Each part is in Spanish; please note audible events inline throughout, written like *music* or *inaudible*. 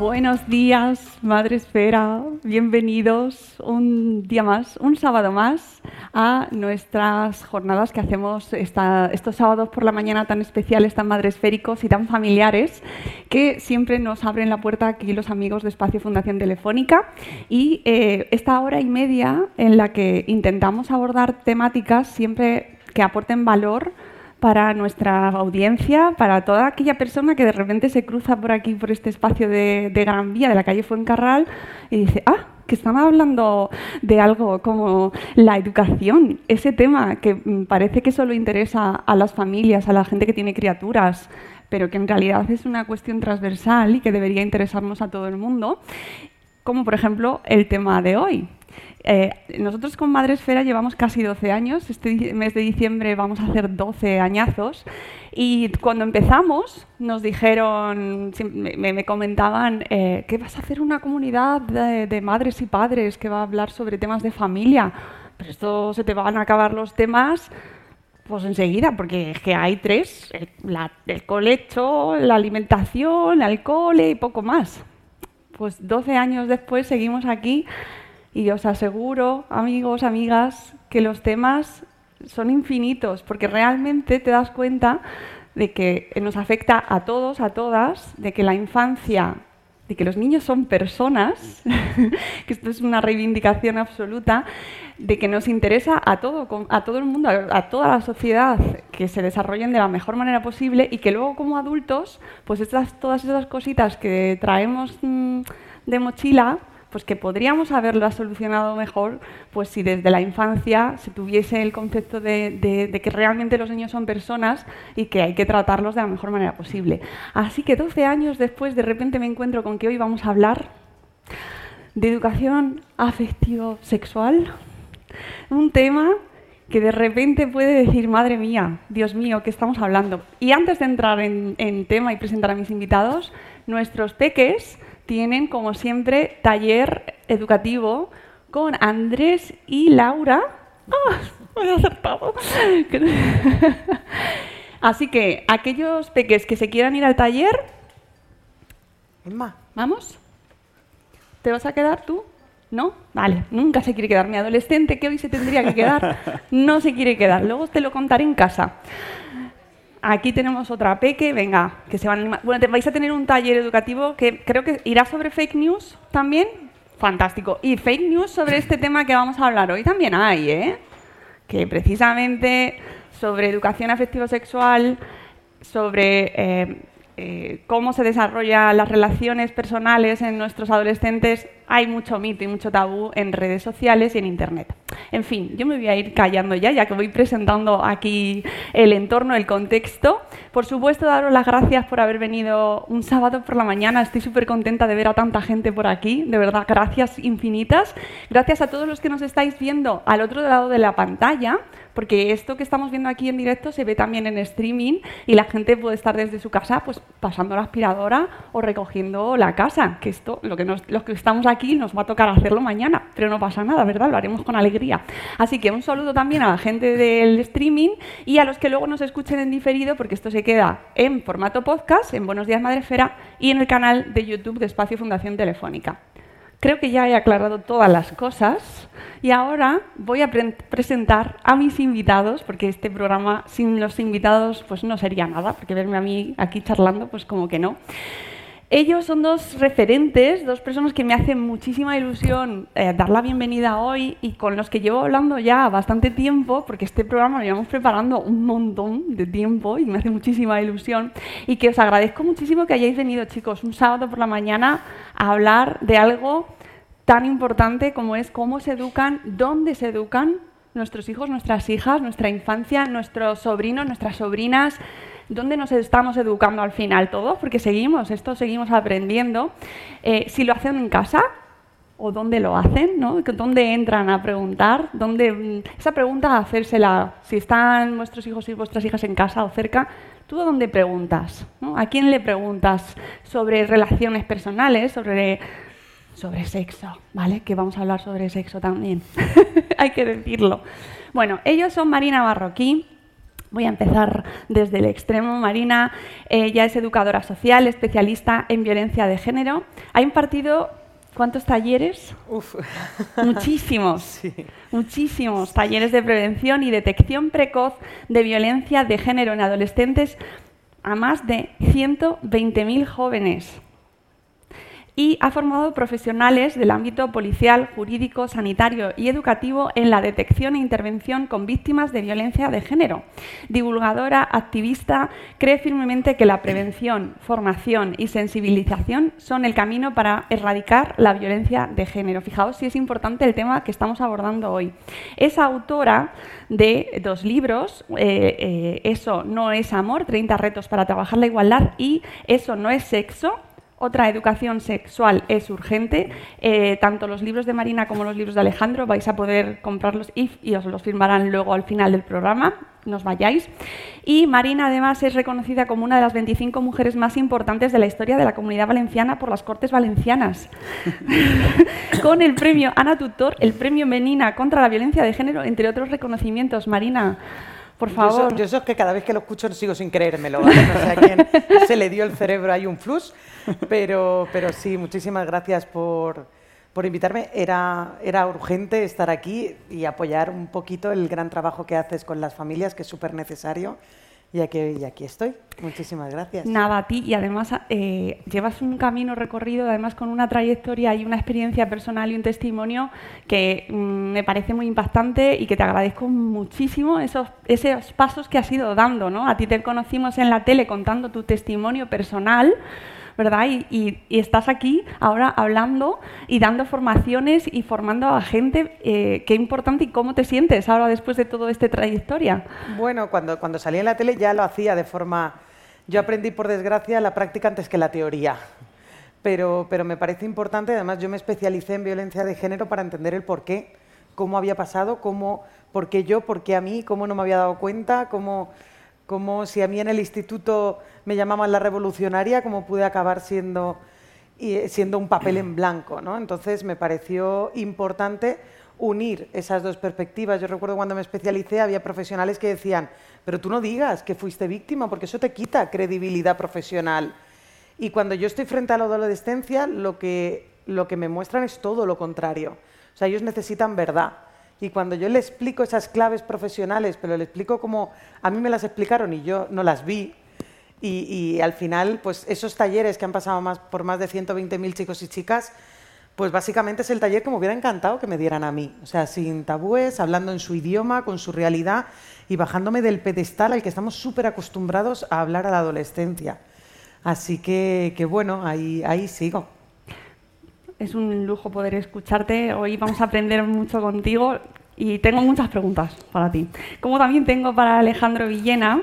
Buenos días, Madre Esfera. Bienvenidos un día más, un sábado más, a nuestras jornadas que hacemos estos sábados por la mañana tan especiales, tan madresféricos y tan familiares, que siempre nos abren la puerta aquí los amigos de Espacio Fundación Telefónica. Y eh, esta hora y media en la que intentamos abordar temáticas siempre que aporten valor para nuestra audiencia, para toda aquella persona que de repente se cruza por aquí, por este espacio de, Gran Vía, de la calle Fuencarral, y dice, ah, que están hablando de algo como la educación, ese tema que mm, parece que solo interesa a las familias, a la gente que tiene criaturas, pero que en realidad es una cuestión transversal y que debería interesarnos a todo el mundo, como por ejemplo el tema de hoy, eh, nosotros con Madre Esfera llevamos casi 12 años, este mes de diciembre vamos a hacer 12 añazos. Y cuando empezamos nos dijeron, me, me- me comentaban eh, que vas a hacer una comunidad de, de madres y padres que va a hablar sobre temas de familia, pero esto se te van a acabar los temas pues enseguida, porque es que hay tres, el, la- el colecho, la alimentación, el cole y poco más. Pues 12 años después seguimos aquí y os aseguro, amigos, amigas, que los temas son infinitos, porque realmente te das cuenta de que nos afecta a todos, a todas, de que la infancia, de que los niños son personas, *laughs* que esto es una reivindicación absoluta, de que nos interesa a todo, a todo el mundo, a, toda la sociedad, que se desarrollen de la mejor manera posible y que luego como adultos, pues todas esas cositas que traemos mm, de mochila, pues que podríamos haberlas solucionado mejor, pues si desde la infancia se tuviese el concepto de que realmente los niños son personas y que hay que tratarlos de la mejor manera posible. Así que 12 años después, de repente me encuentro con que hoy vamos a hablar de educación afectivo-sexual, un tema que de repente puede decir, madre mía, Dios mío, ¿qué estamos hablando? Y antes de entrar en, en tema y presentar a mis invitados, nuestros peques tienen, como siempre, taller educativo con Andrés y Laura. ¡Ah! Me he acertado. *laughs* Así que aquellos peques que se quieran ir al taller, Emma, ¿vamos? ¿Te vas a quedar tú? ¿No? Vale, nunca se quiere quedar. Mi adolescente que hoy se tendría que quedar, *laughs* no se quiere quedar. Luego te lo contaré en casa. Aquí tenemos otra peque, venga, que se van a animar. Bueno, vais a tener un taller educativo que creo que irá sobre fake news también. Fantástico. Y fake news sobre este *laughs* tema que vamos a hablar hoy también hay, ¿eh? Que precisamente sobre educación afectivo-sexual, sobre eh, eh, cómo se desarrollan las relaciones personales en nuestros adolescentes, hay mucho mito y mucho tabú en redes sociales y en Internet. En fin, yo me voy a ir callando ya, ya que voy presentando aquí el entorno, el contexto. Por supuesto, daros las gracias por haber venido un sábado por la mañana. Estoy súper contenta de ver a tanta gente por aquí. De verdad, gracias infinitas. Gracias a todos los que nos estáis viendo al otro lado de la pantalla, porque esto que estamos viendo aquí en directo se ve también en streaming y la gente puede estar desde su casa pues pasando la aspiradora o recogiendo la casa, que esto, lo que nos, los que estamos aquí nos va a tocar hacerlo mañana, pero no pasa nada, ¿verdad? Lo haremos con alegría. Así que un saludo también a la gente del streaming y a los que luego nos escuchen en diferido, porque esto se queda en formato podcast, en Buenos Días Madrefera y en el canal de YouTube de Espacio Fundación Telefónica. Creo que ya he aclarado todas las cosas y ahora voy a presentar a mis invitados, porque este programa sin los invitados pues no sería nada, porque verme a mí aquí charlando pues como que no. Ellos son dos referentes, dos personas que me hacen muchísima ilusión eh, dar la bienvenida hoy y con los que llevo hablando ya bastante tiempo, porque este programa lo llevamos preparando un montón de tiempo y me hace muchísima ilusión. Y que os agradezco muchísimo que hayáis venido, chicos, un sábado por la mañana a hablar de algo tan importante como es cómo se educan, dónde se educan nuestros hijos, nuestras hijas, nuestra infancia, nuestros sobrinos, nuestras sobrinas ¿Dónde nos estamos educando al final todos? Porque seguimos, esto seguimos aprendiendo. Eh, si lo hacen en casa, o dónde lo hacen, ¿no? ¿Dónde entran a preguntar? ¿Dónde, mm, esa pregunta, hacérsela, si están vuestros hijos y vuestras hijas en casa o cerca, ¿tú dónde preguntas? ¿A quién le preguntas sobre relaciones personales, sobre, sobre sexo? ¿Vale? Que vamos a hablar sobre sexo también. *laughs* Hay que decirlo. Bueno, ellos son Marina Barroquí, Voy a empezar desde el extremo. Marina ella es educadora social, especialista en violencia de género. Ha impartido ¿Cuántos talleres? Uf. Muchísimos. *laughs* Muchísimos talleres de prevención y detección precoz de violencia de género en adolescentes a más de 120.000 jóvenes y ha formado profesionales del ámbito policial, jurídico, sanitario y educativo en la detección e intervención con víctimas de violencia de género. Divulgadora, activista, cree firmemente que la prevención, formación y sensibilización son el camino para erradicar la violencia de género. Fijaos si es importante el tema que estamos abordando hoy. Es autora de dos libros, eh, eh, Eso no es amor, 30 retos para trabajar la igualdad y Eso no es sexo, otra educación sexual es urgente. Eh, tanto los libros de Marina como los libros de Alejandro vais a poder comprarlos y, y os los firmarán luego al final del programa. No os vayáis. Y Marina además es reconocida como una de las 25 mujeres más importantes de la historia de la comunidad valenciana por las Cortes Valencianas. *laughs* Con el premio Ana Tutor, el premio Menina contra la violencia de género, entre otros reconocimientos. Marina, por favor. Yo, eso, que cada vez que lo escucho sigo sin creérmelo. No sé a quién se le dio el cerebro ahí un flux, pero, pero sí, muchísimas gracias por, por invitarme. Era, era urgente estar aquí y apoyar un poquito el gran trabajo que haces con las familias, que es súper necesario. Y aquí, y aquí estoy. Muchísimas gracias. Nada, a ti. Y además eh, llevas un camino recorrido, además con una trayectoria y una experiencia personal y un testimonio que mm, me parece muy impactante y que te agradezco muchísimo esos, esos pasos que has ido dando. ¿no? A ti te conocimos en la tele contando tu testimonio personal ¿verdad? Y, estás aquí ahora hablando y dando formaciones y formando a gente. Eh, qué importante y cómo te sientes ahora después de toda esta trayectoria. Bueno, cuando, cuando salí en la tele ya lo hacía de forma... Yo aprendí, por desgracia, la práctica antes que la teoría. Pero, pero me parece importante, además yo me especialicé en violencia de género para entender el por qué, cómo había pasado, cómo, por qué yo, por qué a mí, cómo no me había dado cuenta, cómo como si a mí en el instituto me llamaban la revolucionaria, como pude acabar siendo, siendo un papel en blanco. ¿no? Entonces me pareció importante unir esas dos perspectivas. Yo recuerdo cuando me especialicé había profesionales que decían, pero tú no digas que fuiste víctima, porque eso te quita credibilidad profesional. Y cuando yo estoy frente a la adolescencia, lo que, lo que me muestran es todo lo contrario. O sea, ellos necesitan verdad. Y cuando yo le explico esas claves profesionales, pero le explico como a mí me las explicaron y yo no las vi, y, al final, pues esos talleres que han pasado más, por más de 120.000 chicos y chicas, pues básicamente es el taller que me hubiera encantado que me dieran a mí. O sea, sin tabúes, hablando en su idioma, con su realidad y bajándome del pedestal al que estamos súper acostumbrados a hablar a la adolescencia. Así que, que bueno, ahí, ahí sigo. Es un lujo poder escucharte. Hoy vamos a aprender mucho contigo y tengo muchas preguntas para ti. Como también tengo para Alejandro Villena,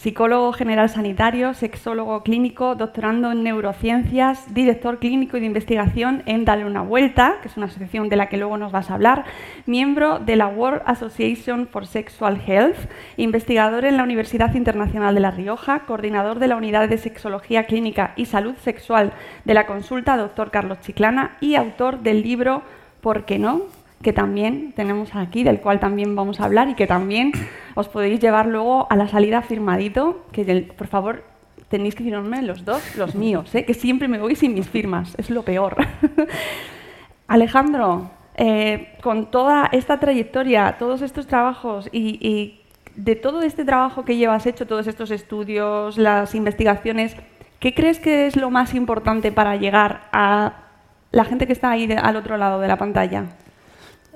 psicólogo general sanitario, sexólogo clínico, doctorando en neurociencias, director clínico y de investigación en Dale una Vuelta, que es una asociación de la que luego nos vas a hablar, miembro de la World Association for Sexual Health, investigador en la Universidad Internacional de La Rioja, coordinador de la Unidad de Sexología Clínica y Salud Sexual de la consulta Dr. Carlos Chiclana y autor del libro ¿Por qué no? Que también tenemos aquí, del cual también vamos a hablar y que también os podéis llevar luego a la salida firmadito, que por favor tenéis que firmarme los dos, los míos, ¿eh? que siempre me voy sin mis firmas, es lo peor. *laughs* Alejandro, eh, con toda esta trayectoria, todos estos trabajos y, y de todo este trabajo que llevas hecho, todos estos estudios, las investigaciones, ¿qué crees que es lo más importante para llegar a la gente que está ahí al otro lado de la pantalla?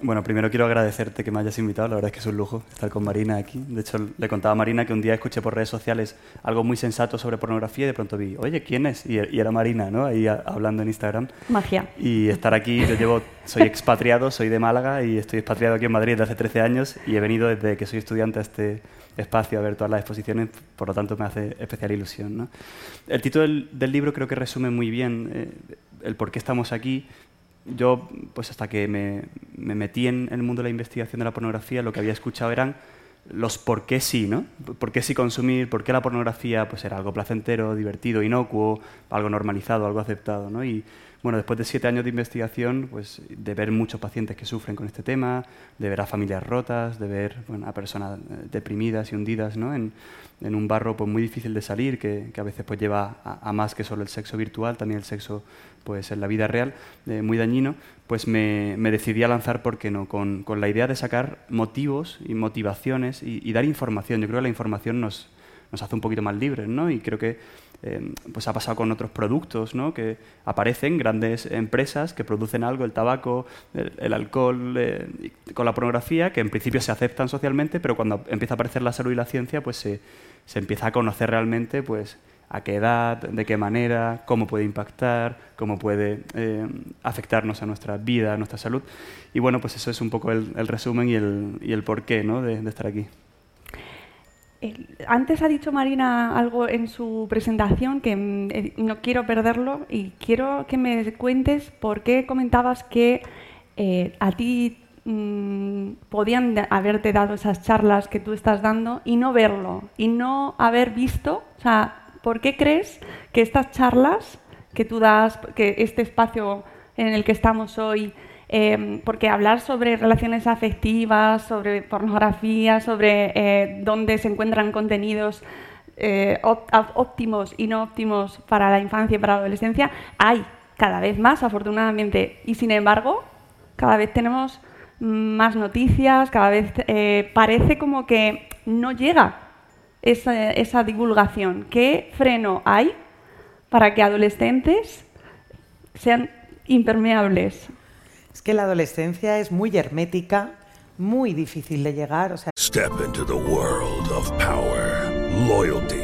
Bueno, primero quiero agradecerte que me hayas invitado, la verdad es que es un lujo estar con Marina aquí. De hecho, le contaba a Marina que un día escuché por redes sociales algo muy sensato sobre pornografía y de pronto vi, oye, ¿quién es? Y, era Marina, ¿no? Ahí hablando en Instagram. Magia. Y estar aquí, yo llevo, soy expatriado, soy de Málaga y estoy expatriado aquí en Madrid desde hace 13 años y he venido desde que soy estudiante a este espacio a ver todas las exposiciones, por lo tanto me hace especial ilusión. ¿no? El título del, libro creo que resume muy bien eh, el por qué estamos aquí yo, pues hasta que me, metí en el mundo de la investigación de la pornografía, lo que había escuchado eran los por qué sí, ¿no? ¿Por qué sí consumir? ¿Por qué la pornografía pues, era algo placentero, divertido, inocuo, algo normalizado, algo aceptado, ¿no? Y bueno, después de siete años de investigación, pues de ver muchos pacientes que sufren con este tema, de ver a familias rotas, de ver a personas eh, deprimidas y hundidas ¿no? en, en, un barro pues, muy difícil de salir, que, que a veces pues, lleva a, más que solo el sexo virtual, también el sexo pues, en la vida real, eh, muy dañino, pues me, me, decidí a lanzar, ¿por qué no?, con, con, la idea de sacar motivos y motivaciones y, dar información. Yo creo que la información nos, nos hace un poquito más libres, ¿no? Y creo que eh, pues ha pasado con otros productos, ¿no? Que aparecen grandes empresas que producen algo, el tabaco, el, alcohol, eh, con la pornografía, que en principio se aceptan socialmente, pero cuando empieza a aparecer la salud y la ciencia, pues se, se empieza a conocer realmente, pues a qué edad, de qué manera, cómo puede impactar, cómo puede eh, afectarnos a nuestra vida, a nuestra salud. Y bueno, pues eso es un poco el, resumen y el, y el porqué ¿no? de estar aquí. Antes ha dicho Marina algo en su presentación que mm, eh, no quiero perderlo y quiero que me cuentes por qué comentabas que eh, a ti mm, podían haberte dado esas charlas que tú estás dando y no verlo y no haber visto, o sea, ¿por qué crees que estas charlas que tú das, que este espacio en el que estamos hoy, Em, porque hablar sobre relaciones afectivas, sobre pornografía, sobre eh, dónde se encuentran contenidos eh, óptimos y no óptimos para la infancia y para la adolescencia, hay cada vez más, afortunadamente. Y sin embargo, cada vez tenemos más noticias, cada vez eh, parece como que no llega esa, esa divulgación. ¿Qué freno hay para que adolescentes sean impermeables Es que la adolescencia es muy hermética, muy difícil de llegar. O sea... Step into the world of power, loyalty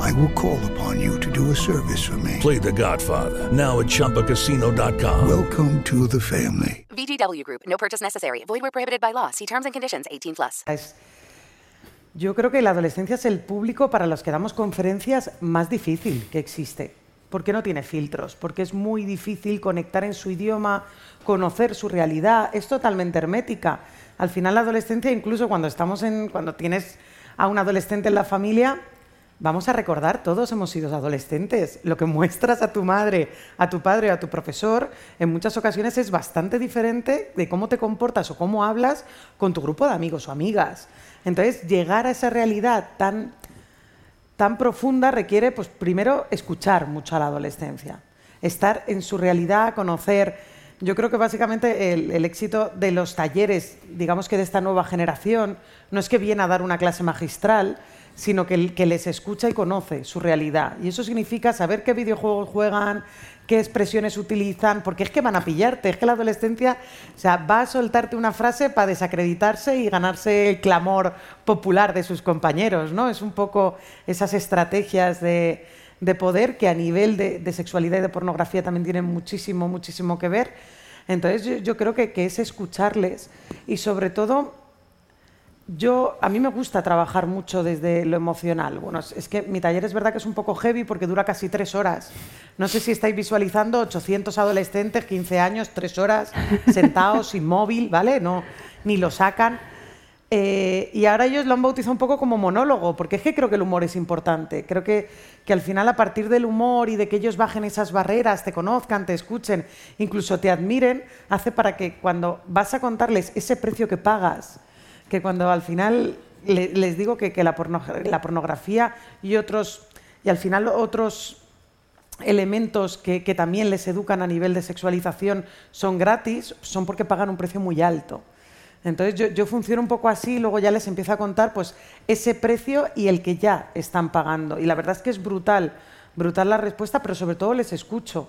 I will call upon you to do a service for me. Play the Godfather. Now at Chumpacasino.com. Welcome to the family. VGW Group. No purchase necessary. Void where prohibited by law. See terms and conditions 18 plus. Yo creo que la adolescencia es el público para los que damos conferencias más difícil que existe. Porque no tiene filtros, porque es muy difícil conectar en su idioma, conocer su realidad, es totalmente hermética. Al final la adolescencia, incluso cuando estamos en, cuando tienes a un adolescente en la familia, Vamos a recordar, todos hemos sido adolescentes. Lo que muestras a tu madre, a tu padre, a tu profesor, en muchas ocasiones es bastante diferente de cómo te comportas o cómo hablas con tu grupo de amigos o amigas. Entonces, llegar a esa realidad tan, tan profunda requiere, pues, primero, escuchar mucho a la adolescencia, estar en su realidad, conocer. Yo creo que básicamente el, éxito de los talleres, digamos que de esta nueva generación, no es que viene a dar una clase magistral, sino que, que les escucha y conoce su realidad. Y eso significa saber qué videojuegos juegan, qué expresiones utilizan, porque es que van a pillarte, es que la adolescencia sea, va a soltarte una frase para desacreditarse y ganarse el clamor popular de sus compañeros, ¿no? Es un poco esas estrategias de, de poder que a nivel de, de, sexualidad y de pornografía también tienen muchísimo, muchísimo que ver. Entonces yo, yo creo que, que es escucharles y sobre todo yo, a mí me gusta trabajar mucho desde lo emocional. Bueno, es que mi taller es verdad que es un poco heavy porque dura casi tres horas. No sé si estáis visualizando 800 adolescentes, 15 años, tres horas, *laughs* sentados, inmóvil, ¿vale? No, ni lo sacan. Eh, y ahora ellos lo han bautizado un poco como monólogo, porque es que creo que el humor es importante. Creo que, que al final, a partir del humor y de que ellos bajen esas barreras, te conozcan, te escuchen, incluso te admiren, hace para que cuando vas a contarles ese precio que pagas, que cuando al final les digo que, la, pornografía y otros, y al final otros elementos que, también les educan a nivel de sexualización son gratis, son porque pagan un precio muy alto. Entonces yo, yo, funciono un poco así y luego ya les empiezo a contar pues ese precio y el que ya están pagando. Y la verdad es que es brutal, brutal la respuesta, pero sobre todo les escucho.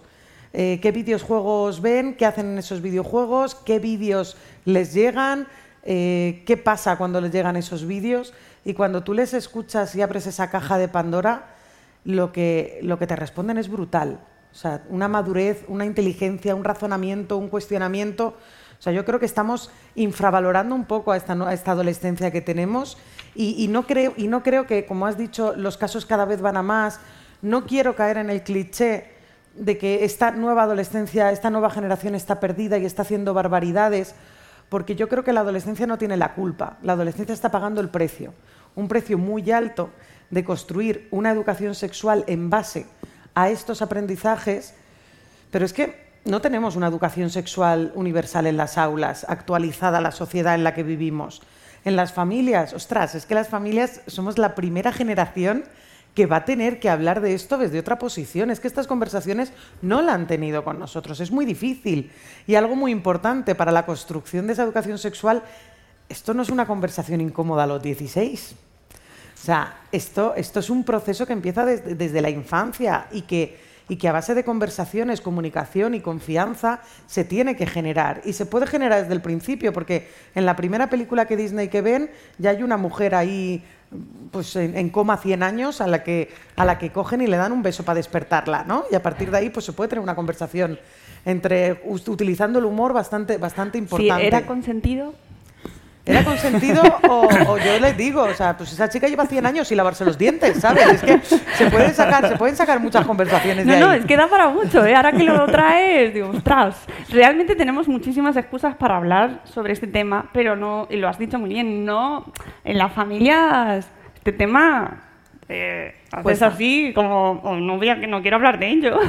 Eh, ¿Qué videojuegos ven? ¿Qué hacen en esos videojuegos? ¿Qué vídeos les llegan? Eh, qué pasa cuando les llegan esos vídeos y cuando tú les escuchas y abres esa caja de Pandora, lo que, lo que te responden es brutal. O sea, una madurez, una inteligencia, un razonamiento, un cuestionamiento. O sea, yo creo que estamos infravalorando un poco a esta, adolescencia que tenemos y, y, no creo, y no creo que, como has dicho, los casos cada vez van a más. No quiero caer en el cliché de que esta nueva adolescencia, esta nueva generación está perdida y está haciendo barbaridades porque yo creo que la adolescencia no tiene la culpa, la adolescencia está pagando el precio, un precio muy alto de construir una educación sexual en base a estos aprendizajes, pero es que no tenemos una educación sexual universal en las aulas, actualizada la sociedad en la que vivimos. En las familias, ostras, es que las familias somos la primera generación que va a tener que hablar de esto desde otra posición. Es que estas conversaciones no la han tenido con nosotros. Es muy difícil. Y algo muy importante para la construcción de esa educación sexual, esto no es una conversación incómoda a los 16. O sea, esto, esto es un proceso que empieza desde, desde la infancia y que y que a base de conversaciones, comunicación y confianza se tiene que generar. Y se puede generar desde el principio, porque en la primera película que Disney que ven ya hay una mujer ahí pues en, coma 100 años a la que a la que cogen y le dan un beso para despertarla, ¿no? Y a partir de ahí pues se puede tener una conversación entre utilizando el humor bastante bastante importante. ¿Era consentido? ¿Era consentido o, o, yo les digo, o sea, pues esa chica lleva 100 años sin lavarse los dientes, ¿sabes? Es que se pueden sacar, se pueden sacar muchas conversaciones de no, ahí. No, es que da para mucho, ¿eh? Ahora que lo traes, digo, ostras, realmente tenemos muchísimas excusas para hablar sobre este tema, pero no, y lo has dicho muy bien, no, en las familias este tema eh, pues así, como oh, no, voy a, no quiero hablar de ello.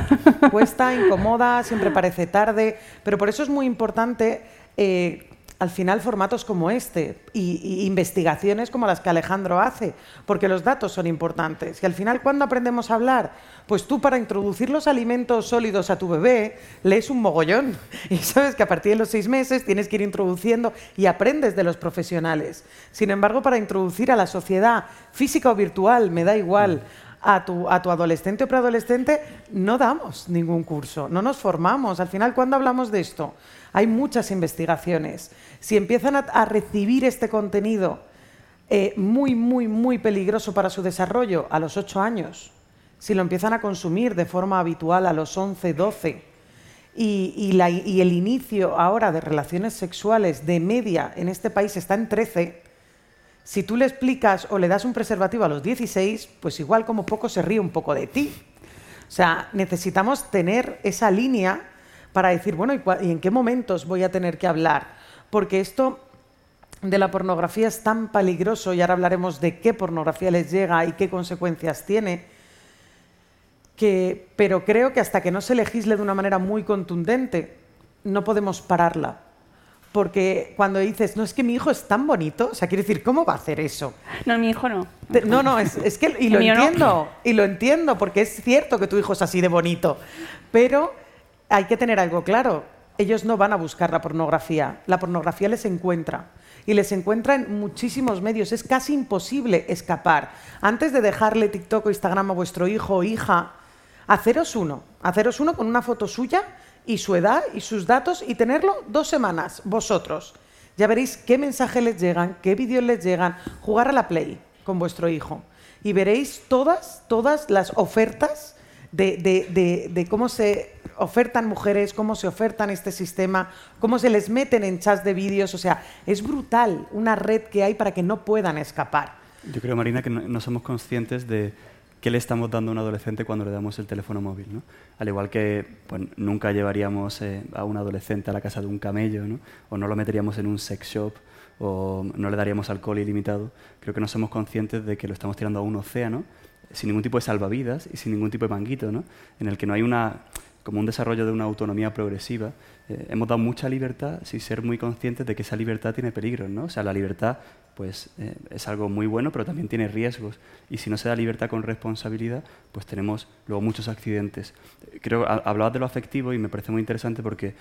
Cuesta, incomoda, siempre parece tarde, pero por eso es muy importante eh, al final formatos como este y, investigaciones como las que Alejandro hace, porque los datos son importantes. Y al final, ¿cuándo aprendemos a hablar? Pues tú para introducir los alimentos sólidos a tu bebé lees un mogollón *laughs* y sabes que a partir de los seis meses tienes que ir introduciendo y aprendes de los profesionales. Sin embargo, para introducir a la sociedad física o virtual, me da igual, a tu, a tu, adolescente o preadolescente, no damos ningún curso, no nos formamos. Al final, ¿cuándo hablamos de esto? Hay muchas investigaciones. Si empiezan a, recibir este contenido eh, muy, muy, muy peligroso para su desarrollo a los 8 años, si lo empiezan a consumir de forma habitual a los 11, 12, y, y, el inicio ahora de relaciones sexuales de media en este país está en 13, si tú le explicas o le das un preservativo a los 16, pues igual como poco se ríe un poco de ti. O sea, necesitamos tener esa línea para decir, bueno, ¿y, en qué momentos voy a tener que hablar? Porque esto de la pornografía es tan peligroso, y ahora hablaremos de qué pornografía les llega y qué consecuencias tiene, que, pero creo que hasta que no se legisle de una manera muy contundente, no podemos pararla. Porque cuando dices, no, es que mi hijo es tan bonito, o sea, quiere decir, ¿cómo va a hacer eso? No, mi hijo no. no, no, es, que, y lo entiendo, y lo entiendo, porque es cierto que tu hijo es así de bonito, pero hay que tener algo claro. Ellos no van a buscar la pornografía, la pornografía les encuentra. y les encuentra en muchísimos medios. Es casi imposible escapar. Antes de dejarle TikTok o Instagram a vuestro hijo o hija, haceros uno. Haceros uno con una foto suya y su edad y sus datos y tenerlo dos semanas, vosotros. Ya veréis qué mensajes les llegan, qué vídeos les llegan. Jugar a la Play con vuestro hijo. Y veréis todas, todas las ofertas de, de- de- cómo se ofertan mujeres, cómo se ofertan este sistema, cómo se les meten en chats de vídeos. O sea, es brutal una red que hay para que no puedan escapar. Yo creo, Marina, que no somos conscientes de qué le estamos dando a un adolescente cuando le damos el teléfono móvil. ¿no? Al igual que pues, nunca llevaríamos eh, a un adolescente a la casa de un camello, ¿no? o no lo meteríamos en un sex shop, o no le daríamos alcohol ilimitado, creo que no somos conscientes de que lo estamos tirando a un océano sin ningún tipo de salvavidas y sin ningún tipo de manguito, ¿no? en el que no hay una como un desarrollo de una autonomía progresiva, eh, hemos dado mucha libertad sin ser muy conscientes de que esa libertad tiene peligros, ¿no? O sea, la libertad pues eh, es algo muy bueno, pero también tiene riesgos. Y si no se da libertad con responsabilidad, pues tenemos luego muchos accidentes. Creo, ha- hablabas de lo afectivo y me parece muy interesante porque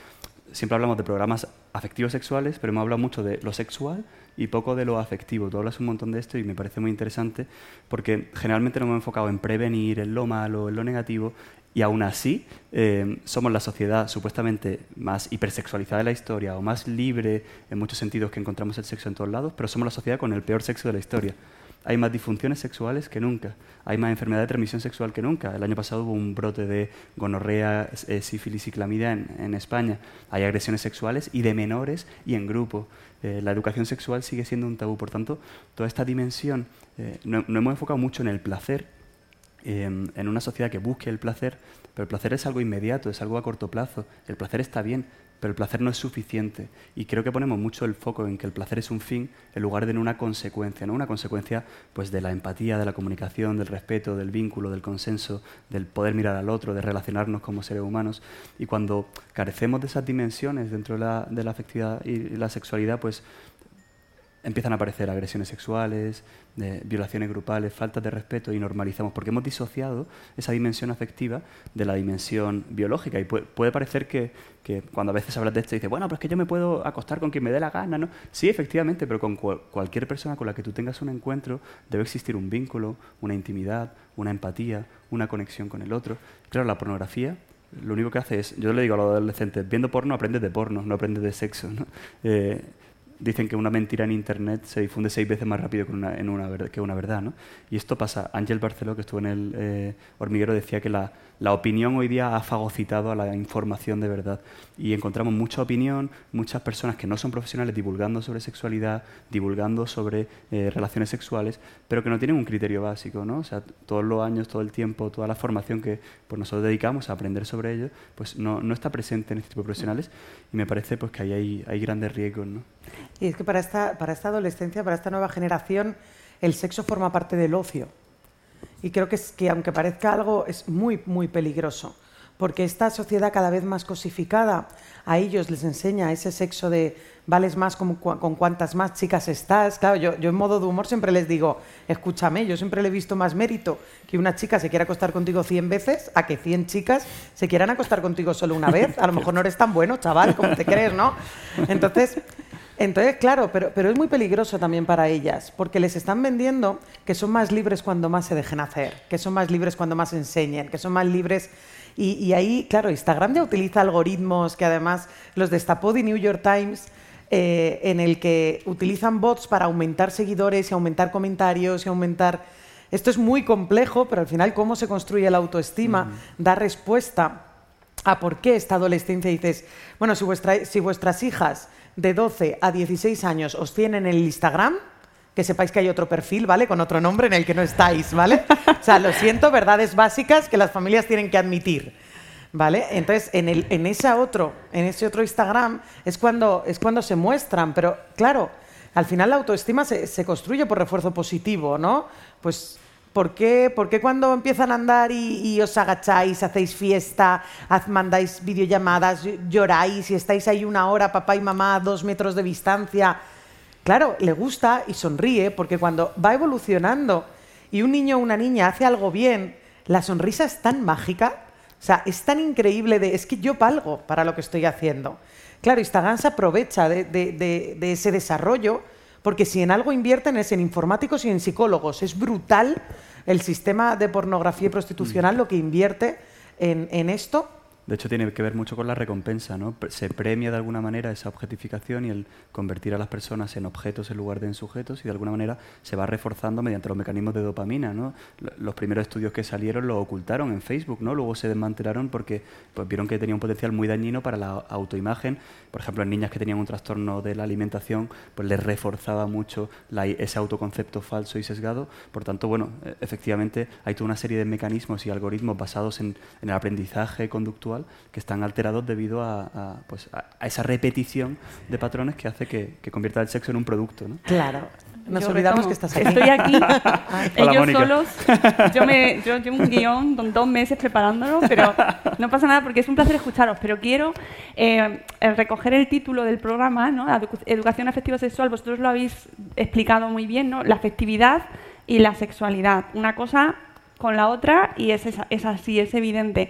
siempre hablamos de programas afectivos sexuales, pero hemos hablado mucho de lo sexual y poco de lo afectivo. Tú hablas un montón de esto y me parece muy interesante porque generalmente nos hemos enfocado en prevenir, en lo malo, en lo negativo, y aún así eh, somos la sociedad supuestamente más hipersexualizada de la historia o más libre en muchos sentidos que encontramos el sexo en todos lados, pero somos la sociedad con el peor sexo de la historia. Hay más disfunciones sexuales que nunca, hay más enfermedad de transmisión sexual que nunca. El año pasado hubo un brote de gonorrea, eh, sífilis y clamidia en, España. Hay agresiones sexuales y de menores y en grupo. Eh, la educación sexual sigue siendo un tabú. Por tanto, toda esta dimensión, eh, no, no hemos enfocado mucho en el placer, eh, en una sociedad que busque el placer, pero el placer es algo inmediato, es algo a corto plazo. El placer está bien, pero el placer no es suficiente. Y creo que ponemos mucho el foco en que el placer es un fin en lugar de en una consecuencia, ¿no? Una consecuencia pues de la empatía, de la comunicación, del respeto, del vínculo, del consenso, del poder mirar al otro, de relacionarnos como seres humanos. Y cuando carecemos de esas dimensiones dentro de la, de la afectividad y la sexualidad, pues empiezan a aparecer agresiones sexuales, de violaciones grupales, faltas de respeto y normalizamos, porque hemos disociado esa dimensión afectiva de la dimensión biológica. Y puede, parecer que, que cuando a veces hablas de esto dices, bueno, pero es que yo me puedo acostar con quien me dé la gana, ¿no? Sí, efectivamente, pero con cual- cualquier persona con la que tú tengas un encuentro debe existir un vínculo, una intimidad, una empatía, una conexión con el otro. Claro, la pornografía lo único que hace es, yo le digo a los adolescentes, viendo porno aprendes de porno, no aprendes de sexo. ¿no? Eh, dicen que una mentira en Internet se difunde seis veces más rápido que una, en una que una verdad. ¿no? Y esto pasa. Ángel Barceló, que estuvo en el eh, hormiguero, decía que la, la opinión hoy día ha fagocitado a la información de verdad. Y encontramos mucha opinión, muchas personas que no son profesionales divulgando sobre sexualidad, divulgando sobre eh, relaciones sexuales, pero que no tienen un criterio básico. ¿no? O sea, todos los años, todo el tiempo, toda la formación que pues, nosotros dedicamos a aprender sobre ello, pues no, no está presente en este tipo de profesionales. Y me parece pues, que ahí hay, hay grandes riesgos. ¿no? Y es que para esta, para esta adolescencia, para esta nueva generación, el sexo forma parte del ocio. Y creo que, es, que aunque parezca algo, es muy, muy peligroso. Porque esta sociedad cada vez más cosificada, a ellos les enseña ese sexo de vales más con, con cuantas más chicas estás. Claro, yo, yo en modo de humor siempre les digo, escúchame, yo siempre le he visto más mérito que una chica se quiera acostar contigo 100 veces a que 100 chicas se quieran acostar contigo solo una vez. A lo mejor no eres tan bueno, chaval, como te crees, ¿no? Entonces, entonces, claro, pero, pero es muy peligroso también para ellas, porque les están vendiendo que son más libres cuando más se dejen hacer, que son más libres cuando más enseñen, que son más libres. Y, y ahí, claro, Instagram ya utiliza algoritmos que además los destapó The New York Times, eh, en el que utilizan bots para aumentar seguidores y aumentar comentarios y aumentar... Esto es muy complejo, pero al final cómo se construye la autoestima da respuesta a por qué esta adolescencia dices, bueno, si, vuestra- si vuestras hijas de 12 a 16 años os tienen en el Instagram, que sepáis que hay otro perfil, ¿vale? Con otro nombre en el que no estáis, ¿vale? O sea, lo siento, verdades básicas que las familias tienen que admitir. ¿Vale? Entonces, en, el, en, esa otro, en ese otro Instagram es cuando, es cuando se muestran, pero claro, al final la autoestima se, se construye por refuerzo positivo, ¿no? Pues ¿Por qué, por qué cuando empiezan a andar y, os agacháis, hacéis fiesta, mandáis videollamadas, ll- lloráis y estáis ahí una hora, papá y mamá, a dos metros de distancia? Claro, le gusta y sonríe porque cuando va evolucionando y un niño o una niña hace algo bien, la sonrisa es tan mágica, o sea, es tan increíble de, es que yo valgo para lo que estoy haciendo. Claro, Instagram se aprovecha de ese desarrollo Porque si en algo invierten es en informáticos y en psicólogos. Es brutal el sistema de pornografía y prostitucional lo que invierte en, en esto de hecho, tiene que ver mucho con la recompensa, ¿no? Se premia de alguna manera esa objetificación y el convertir a las personas en objetos en lugar de en sujetos y de alguna manera se va reforzando mediante los mecanismos de dopamina, ¿no? Los primeros estudios que salieron lo ocultaron en Facebook, ¿no? Luego se desmantelaron porque pues, vieron que tenía un potencial muy dañino para la autoimagen. Por ejemplo, en niñas que tenían un trastorno de la alimentación, pues les reforzaba mucho ese autoconcepto falso y sesgado. Por tanto, bueno, e, efectivamente hay toda una serie de mecanismos y algoritmos basados en el aprendizaje conductual que están alterados debido a, pues, a, esa repetición de patrones que hace que, convierta el sexo en un producto. ¿no? Claro. Nos olvidamos que estás aquí. Estoy aquí, *laughs* ellos solos. Yo, me, yo llevo un guion dos meses preparándolo, pero no pasa nada porque es un placer escucharos. Pero quiero eh, recoger el título del programa, ¿no? Educación afectiva sexual. Vosotros lo habéis explicado muy bien, ¿no? La afectividad y la sexualidad. Una cosa con la otra y es, es así, es evidente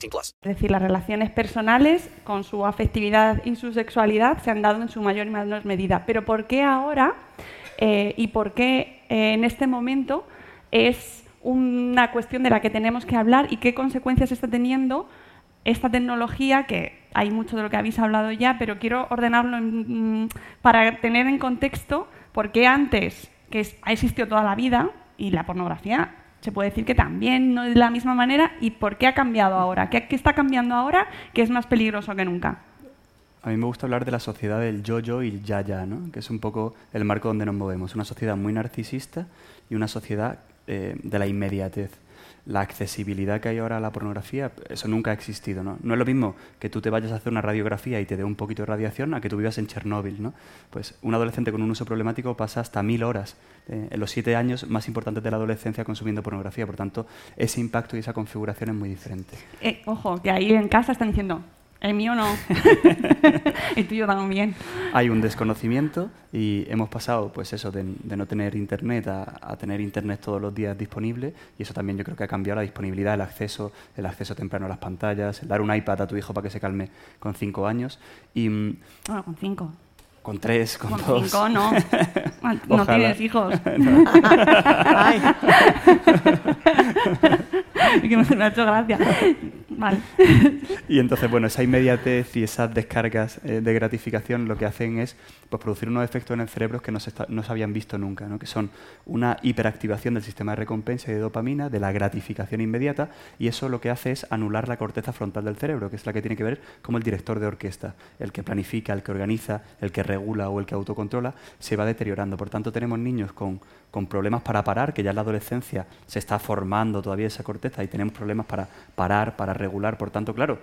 Es decir, las relaciones personales con su afectividad y su sexualidad se han dado en su mayor y menor medida. Pero ¿por qué ahora eh, y por qué eh, en este momento es una cuestión de la que tenemos que hablar y qué consecuencias está teniendo esta tecnología, que hay mucho de lo que habéis hablado ya, pero quiero ordenarlo mm, para tener en contexto por qué antes, que ha existido toda la vida, y la pornografía se puede decir que también no es de la misma manera, y por qué ha cambiado ahora, qué, está cambiando ahora que es más peligroso que nunca. A mí me gusta hablar de la sociedad del yo-yo y el ya-ya, ¿no? que es un poco el marco donde nos movemos. Una sociedad muy narcisista y una sociedad eh, de la inmediatez la accesibilidad que hay ahora a la pornografía, eso nunca ha existido. ¿no? no es lo mismo que tú te vayas a hacer una radiografía y te dé un poquito de radiación a que tú vivas en Chernóbil. ¿no? Pues un adolescente con un uso problemático pasa hasta mil horas eh, en los siete años más importantes de la adolescencia consumiendo pornografía. Por tanto, ese impacto y esa configuración es muy diferente. Eh, ojo, que ahí en casa están diciendo, el mío no. *laughs* el tuyo también. Hay un desconocimiento y hemos pasado, pues eso, de, no tener internet a, tener internet todos los días disponible y eso también yo creo que ha cambiado la disponibilidad, el acceso, el acceso temprano a las pantallas, el dar un iPad a tu hijo para que se calme con cinco años y. Mm, bueno, con cinco. Con tres, con, con dos. cinco no. *laughs* no tienes hijos. *laughs* Ay. *laughs* que me ha hecho gracia. Y entonces, bueno, esa inmediatez y esas descargas eh, de gratificación lo que hacen es pues, producir unos efectos en el cerebro que no se, no se habían visto nunca, ¿no? que son una hiperactivación del sistema de recompensa y de dopamina, de la gratificación inmediata, y eso lo que hace es anular la corteza frontal del cerebro, que es la que tiene que ver como el director de orquesta, el que planifica, el que organiza, el que regula o el que autocontrola, se va deteriorando. Por tanto, tenemos niños con, con problemas para parar, que ya en la adolescencia se está formando todavía esa corteza y tenemos problemas para parar, para regular por tanto, claro,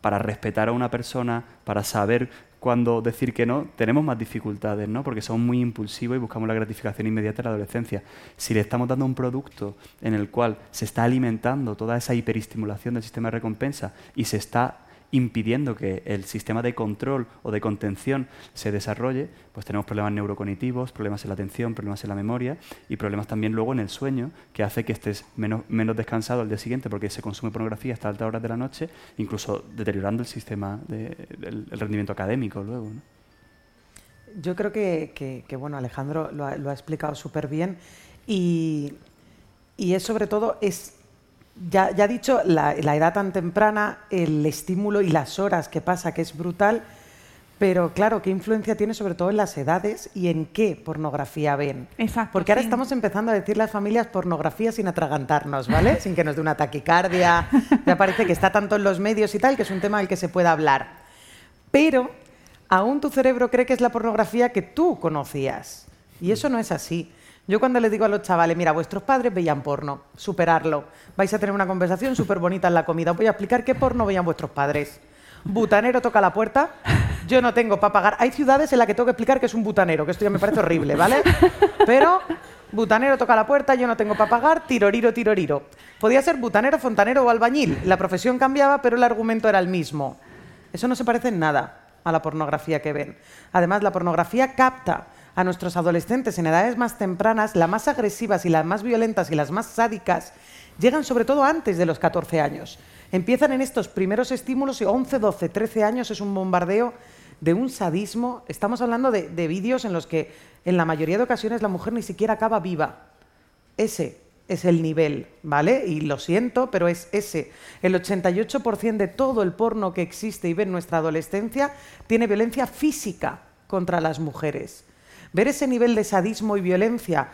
para respetar a una persona, para saber cuándo decir que no, tenemos más dificultades, ¿no? Porque somos muy impulsivos y buscamos la gratificación inmediata en la adolescencia. Si le estamos dando un producto en el cual se está alimentando toda esa hiperestimulación del sistema de recompensa y se está impidiendo que el sistema de control o de contención se desarrolle, pues tenemos problemas neurocognitivos, problemas en la atención, problemas en la memoria y problemas también luego en el sueño, que hace que estés menos, descansado al día siguiente porque se consume pornografía hasta altas horas de la noche, incluso deteriorando el sistema, de, el, rendimiento académico luego. Yo creo que, bueno, Alejandro lo ha, explicado súper bien y, y es sobre todo es ya, ya dicho, la, la edad tan temprana, el estímulo y las horas que pasa, que es brutal, pero claro, ¿qué influencia tiene sobre todo en las edades y en qué pornografía ven? Exacto. Porque ahora sí. estamos empezando a decir las familias pornografía sin atragantarnos, ¿vale? *laughs* sin que nos dé una taquicardia. Ya parece que está tanto en los medios y tal, que es un tema del que se puede hablar. Pero aún tu cerebro cree que es la pornografía que tú conocías. Y eso no es así. Yo cuando les digo a los chavales, mira, vuestros padres veían porno, superarlo. Vais a tener una conversación súper bonita en la comida. Os voy a explicar qué porno veían vuestros padres. Butanero toca la puerta. Yo no tengo para pagar. Hay ciudades en las que tengo que explicar que es un butanero, que esto ya me parece horrible, ¿vale? Pero butanero toca la puerta, yo no tengo para pagar, tiroriro, tiroriro. Podía ser butanero, fontanero o albañil. La profesión cambiaba, pero el argumento era el mismo. Eso no se parece en nada a la pornografía que ven. Además, la pornografía capta a nuestros adolescentes en edades más tempranas, las más agresivas y las más violentas y las más sádicas, llegan sobre todo antes de los 14 años. Empiezan en estos primeros estímulos y 11, 12, 13 años es un bombardeo de un sadismo. Estamos hablando de, de vídeos en los que en la mayoría de ocasiones la mujer ni siquiera acaba viva. Ese es el nivel, ¿vale? Y lo siento, pero es ese. El 88% de todo el porno que existe y ve en nuestra adolescencia tiene violencia física contra las mujeres. Ver ese nivel de sadismo y violencia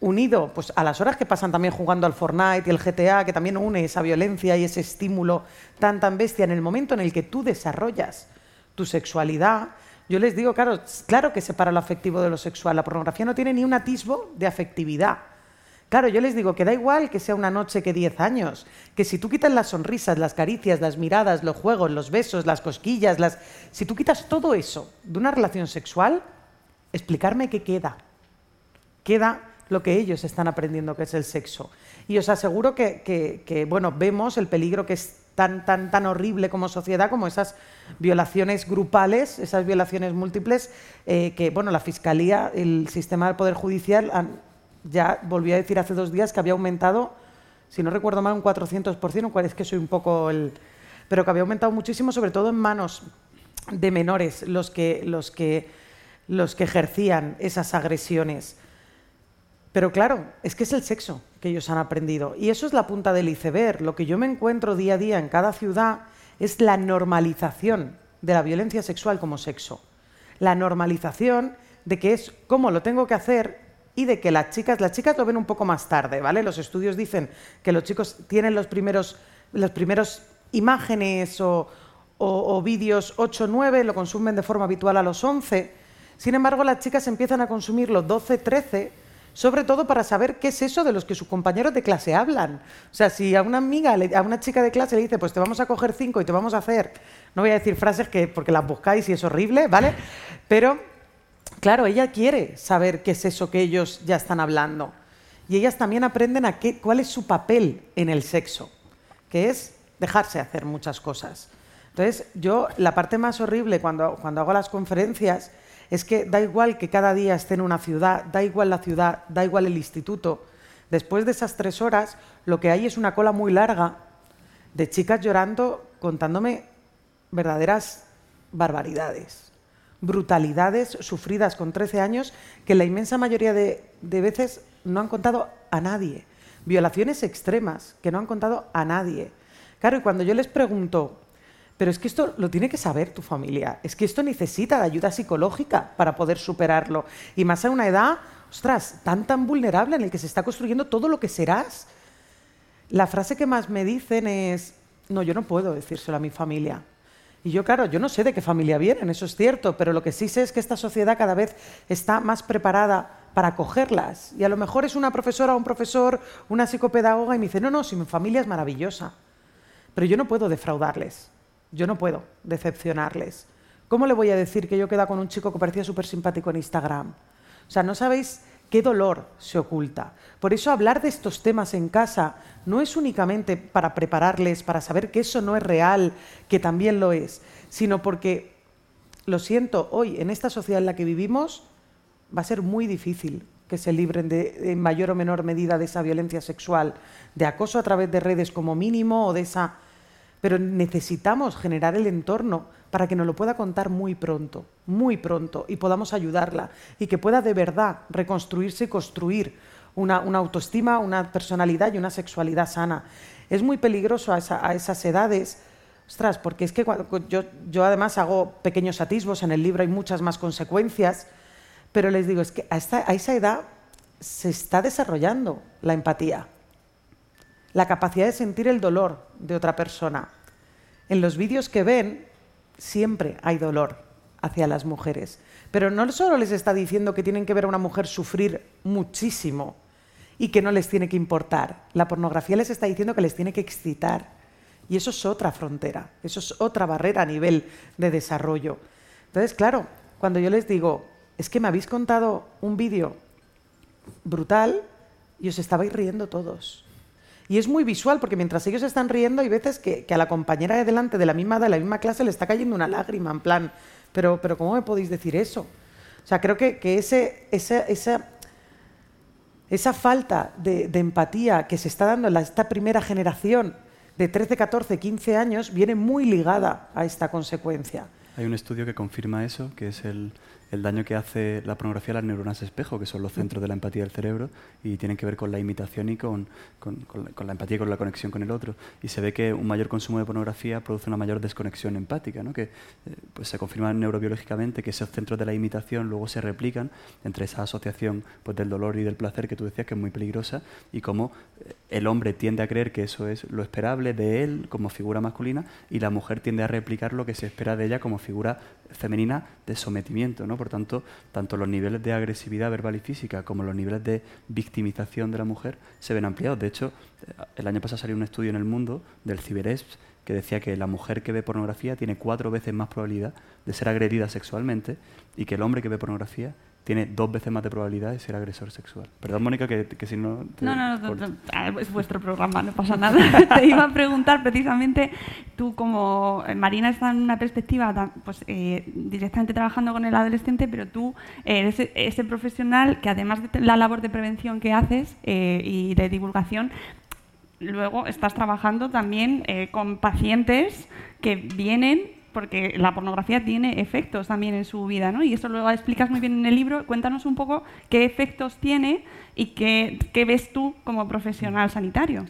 unido pues, a las horas que pasan también jugando al Fortnite y el GTA, que también une esa violencia y ese estímulo tan tan bestia en el momento en el que tú desarrollas tu sexualidad, yo les digo, claro, claro que separa lo afectivo de lo sexual. La pornografía no tiene ni un atisbo de afectividad. Claro, yo les digo que da igual que sea una noche que 10 años, que si tú quitas las sonrisas, las caricias, las miradas, los juegos, los besos, las cosquillas, las... si tú quitas todo eso de una relación sexual, explicarme qué queda. Queda lo que ellos están aprendiendo que es el sexo. Y os aseguro que, bueno, vemos el peligro que es tan, tan, tan horrible como sociedad, como esas violaciones grupales, esas violaciones múltiples, eh, que, bueno, la Fiscalía, el sistema del Poder Judicial han, ya volvió a decir hace dos días que había aumentado, si no recuerdo mal, un 400%, cual es que soy un poco el... pero que había aumentado muchísimo, sobre todo en manos de menores, los que, los que, los que ejercían esas agresiones. Pero claro, es que es el sexo que ellos han aprendido. Y eso es la punta del iceberg. Lo que yo me encuentro día a día en cada ciudad es la normalización de la violencia sexual como sexo. La normalización de que es cómo lo tengo que hacer y de que las chicas, las chicas lo ven un poco más tarde, ¿vale? Los estudios dicen que los chicos tienen los primeros, los primeros imágenes o, o, o vídeos 8 9, lo consumen de forma habitual a los 11. Sin embargo, las chicas empiezan a consumir los 12, 13 sobre todo para saber qué es eso de los que sus compañeros de clase hablan. O sea, si a una amiga, a una chica de clase le dice, pues te vamos a coger cinco y te vamos a hacer, no voy a decir frases que porque las buscáis y es horrible, ¿vale? Pero, claro, ella quiere saber qué es eso que ellos ya están hablando. Y ellas también aprenden a qué, cuál es su papel en el sexo, que es dejarse hacer muchas cosas. Entonces, yo, la parte más horrible cuando, cuando hago las conferencias es que da igual que cada día esté en una ciudad, da igual la ciudad, da igual el instituto. Después de esas tres horas, lo que hay es una cola muy larga de chicas llorando, contándome verdaderas barbaridades, brutalidades sufridas con 13 años que la inmensa mayoría de, de veces no han contado a nadie. Violaciones extremas que no han contado a nadie. Claro, y cuando yo les pregunto, pero es que esto lo tiene que saber tu familia. Es que esto necesita de ayuda psicológica para poder superarlo. Y más a una edad, ostras, tan tan vulnerable en el que se está construyendo todo lo que serás. La frase que más me dicen es, no, yo no puedo decírselo a mi familia. Y yo, claro, yo no sé de qué familia vienen, eso es cierto, pero lo que sí sé es que esta sociedad cada vez está más preparada para acogerlas. Y a lo mejor es una profesora un profesor, una psicopedagoga, y me dice, no, no, si mi familia es maravillosa. Pero yo no puedo defraudarles. Yo no puedo decepcionarles. ¿Cómo le voy a decir que yo queda con un chico que parecía súper simpático en Instagram? O sea, no sabéis qué dolor se oculta. Por eso hablar de estos temas en casa no es únicamente para prepararles, para saber que eso no es real, que también lo es, sino porque, lo siento, hoy en esta sociedad en la que vivimos va a ser muy difícil que se libren de, en mayor o menor medida de esa violencia sexual, de acoso a través de redes como mínimo o de esa pero necesitamos generar el entorno para que nos lo pueda contar muy pronto, muy pronto, y podamos ayudarla, y que pueda de verdad reconstruirse y construir una, autoestima, una personalidad y una sexualidad sana. Es muy peligroso a, esas edades, ostras, porque es que yo, yo además hago pequeños atisbos, en el libro hay muchas más consecuencias, pero les digo, es que a esa edad se está desarrollando la empatía, la capacidad de sentir el dolor de otra persona. En los vídeos que ven siempre hay dolor hacia las mujeres, pero no solo les está diciendo que tienen que ver a una mujer sufrir muchísimo y que no les tiene que importar, la pornografía les está diciendo que les tiene que excitar. Y eso es otra frontera, eso es otra barrera a nivel de desarrollo. Entonces, claro, cuando yo les digo, es que me habéis contado un vídeo brutal y os estabais riendo todos. Y es muy visual porque mientras ellos están riendo hay veces que, a la compañera de delante de la misma de la misma clase le está cayendo una lágrima, en plan, pero, pero ¿cómo me podéis decir eso? O sea, creo que, ese, esa, esa, falta de, empatía que se está dando en esta primera generación de 13, 14, 15 años viene muy ligada a esta consecuencia. Hay un estudio que confirma eso, que es el, el daño que hace la pornografía a las neuronas espejo, que son los centros de la empatía del cerebro, y tienen que ver con la imitación y con, con, la, empatía y con la conexión con el otro. Y se ve que un mayor consumo de pornografía produce una mayor desconexión empática, ¿no? que eh, pues se confirma neurobiológicamente que esos centros de la imitación luego se replican entre esa asociación pues, del dolor y del placer que tú decías que es muy peligrosa, y cómo eh, el hombre tiende a creer que eso es lo esperable de él como figura masculina, y la mujer tiende a replicar lo que se espera de ella como figura femenina de sometimiento. ¿no? Por tanto, tanto los niveles de agresividad verbal y física como los niveles de victimización de la mujer se ven ampliados. De hecho, el año pasado salió un estudio en el mundo del CiberESP que decía que la mujer que ve pornografía tiene cuatro veces más probabilidad de ser agredida sexualmente y que el hombre que ve pornografía tiene dos veces más de probabilidad de ser agresor sexual. Perdón, Mónica, que, si no... no, no, no, ah, es vuestro programa, no pasa nada. *laughs* te iba a preguntar precisamente, tú como eh, Marina está en una perspectiva pues, eh, directamente trabajando con el adolescente, pero tú eres ese profesional que además de la labor de prevención que haces eh, y de divulgación, luego estás trabajando también con pacientes que vienen porque la pornografía tiene efectos también en su vida, ¿no? Y eso lo explicas muy bien en el libro. Cuéntanos un poco qué efectos tiene y qué, qué ves tú como profesional sanitario.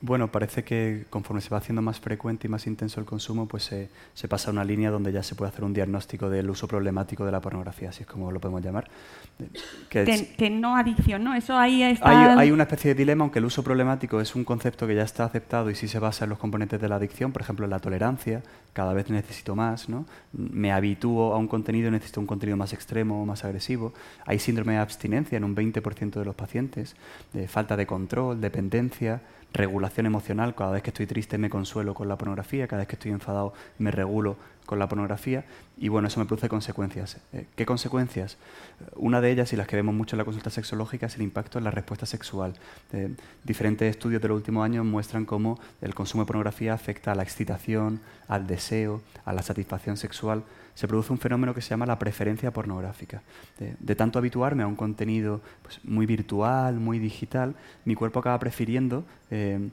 Bueno, parece que conforme se va haciendo más frecuente y más intenso el consumo, pues se, se, pasa a una línea donde ya se puede hacer un diagnóstico del uso problemático de la pornografía, así es como lo podemos llamar. Que, no adicción, ¿no? Eso ahí está... Hay, hay, una especie de dilema, aunque el uso problemático es un concepto que ya está aceptado y sí se basa en los componentes de la adicción, por ejemplo, en la tolerancia, cada vez necesito más, ¿no? Me habitúo a un contenido, necesito un contenido más extremo o más agresivo. Hay síndrome de abstinencia en un 20% de los pacientes, de falta de control, dependencia, regulación emocional. Cada vez que estoy triste me consuelo con la pornografía, cada vez que estoy enfadado me regulo con la pornografía y bueno, eso me produce consecuencias. Eh, ¿Qué consecuencias? Una de ellas, y las que vemos mucho en la consulta sexológica, es el impacto en la respuesta sexual. Eh, diferentes estudios de los últimos años muestran cómo el consumo de pornografía afecta a la excitación, al deseo, a la satisfacción sexual. Se produce un fenómeno que se llama la preferencia pornográfica. De, tanto habituarme a un contenido pues, muy virtual, muy digital, mi cuerpo acaba prefiriendo eh,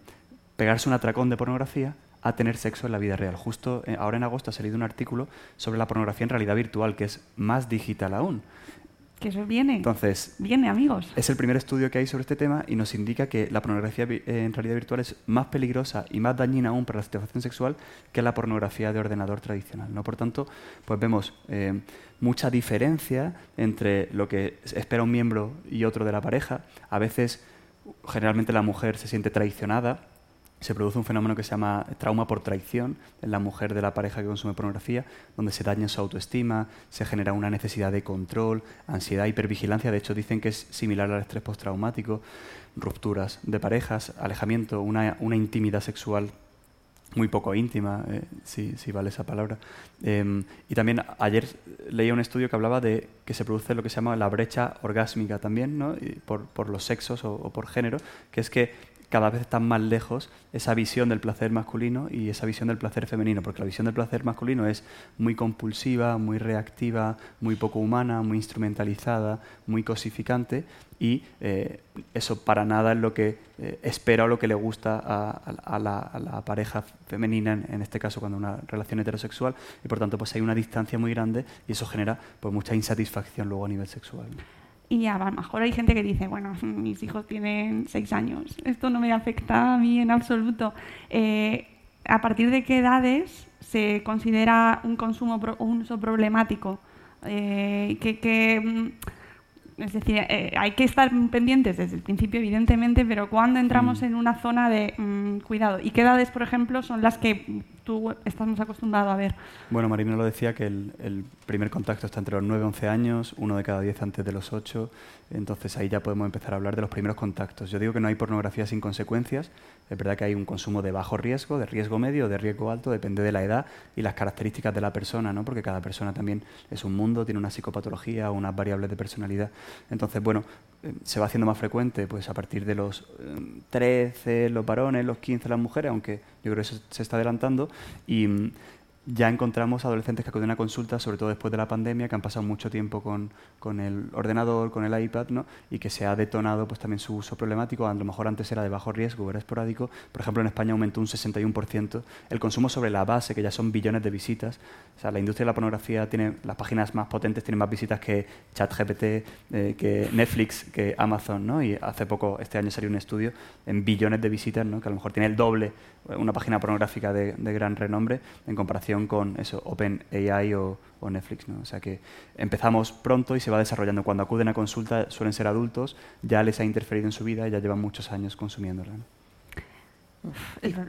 pegarse un atracón de pornografía a tener sexo en la vida real. Justo eh, ahora en agosto ha salido un artículo sobre la pornografía en realidad virtual, que es más digital aún. Que eso viene. Entonces, viene, amigos. Es el primer estudio que hay sobre este tema y nos indica que la pornografía eh, en realidad virtual es más peligrosa y más dañina aún para la satisfacción sexual que la pornografía de ordenador tradicional. ¿no? Por tanto, pues vemos eh, mucha diferencia entre lo que espera un miembro y otro de la pareja. A veces, generalmente la mujer se siente traicionada se produce un fenómeno que se llama trauma por traición en la mujer de la pareja que consume pornografía, donde se daña su autoestima, se genera una necesidad de control, ansiedad, hipervigilancia. De hecho, dicen que es similar al estrés postraumático, rupturas de parejas, alejamiento, una, intimidad sexual muy poco íntima, eh, si, vale esa palabra. Em, y también ayer leía un estudio que hablaba de que se produce lo que se llama la brecha orgásmica también, ¿no? por, los sexos o, por género, que es que cada vez están más lejos esa visión del placer masculino y esa visión del placer femenino, porque la visión del placer masculino es muy compulsiva, muy reactiva, muy poco humana, muy instrumentalizada, muy cosificante y eh, eso para nada es lo que eh, espera o lo que le gusta a, la, pareja femenina, en, este caso cuando una relación heterosexual, y por tanto pues hay una distancia muy grande y eso genera pues mucha insatisfacción luego a nivel sexual. Y a lo mejor hay gente que dice, bueno, *laughs* mis hijos tienen seis años, esto no me afecta a mí en absoluto. Eh, ¿A partir de qué edades se considera un consumo, un uso problemático? Eh, que, es decir, eh, hay que estar pendientes desde el principio, evidentemente, pero cuando entramos mm. en una zona de mm, cuidado, ¿y qué edades, por ejemplo, son las que tú estás más acostumbrado a ver? Bueno, Marina lo decía que el, primer contacto está entre los 9 y 11 años, uno de cada 10 antes de los 8, entonces ahí ya podemos empezar a hablar de los primeros contactos. Yo digo que no hay pornografía sin consecuencias, es verdad que hay un consumo de bajo riesgo, de riesgo medio, de riesgo alto, depende de la edad y las características de la persona, ¿no? porque cada persona también es un mundo, tiene una psicopatología, unas variables de personalidad. Entonces, bueno, eh, se va haciendo más frecuente pues a partir de los 13 eh, los varones, los 15 las mujeres, aunque yo creo que eso se está adelantando. Y mm, ya encontramos adolescentes que acuden a consulta, sobre todo después de la pandemia, que han pasado mucho tiempo con, con, el ordenador, con el iPad, ¿no? y que se ha detonado pues, también su uso problemático. A lo mejor antes era de bajo riesgo, era esporádico. Por ejemplo, en España aumentó un 61% el consumo sobre la base, que ya son billones de visitas. O sea, la industria de la pornografía tiene las páginas más potentes, tienen más visitas que ChatGPT, eh, que Netflix, que Amazon. ¿no? Y hace poco, este año salió un estudio en billones de visitas, ¿no? que a lo mejor tiene el doble una página pornográfica de, de gran renombre en comparación con eso, OpenAI o, o Netflix. ¿no? O sea que empezamos pronto y se va desarrollando. Cuando acuden a consulta suelen ser adultos, ya les ha interferido en su vida y ya llevan muchos años consumiéndola.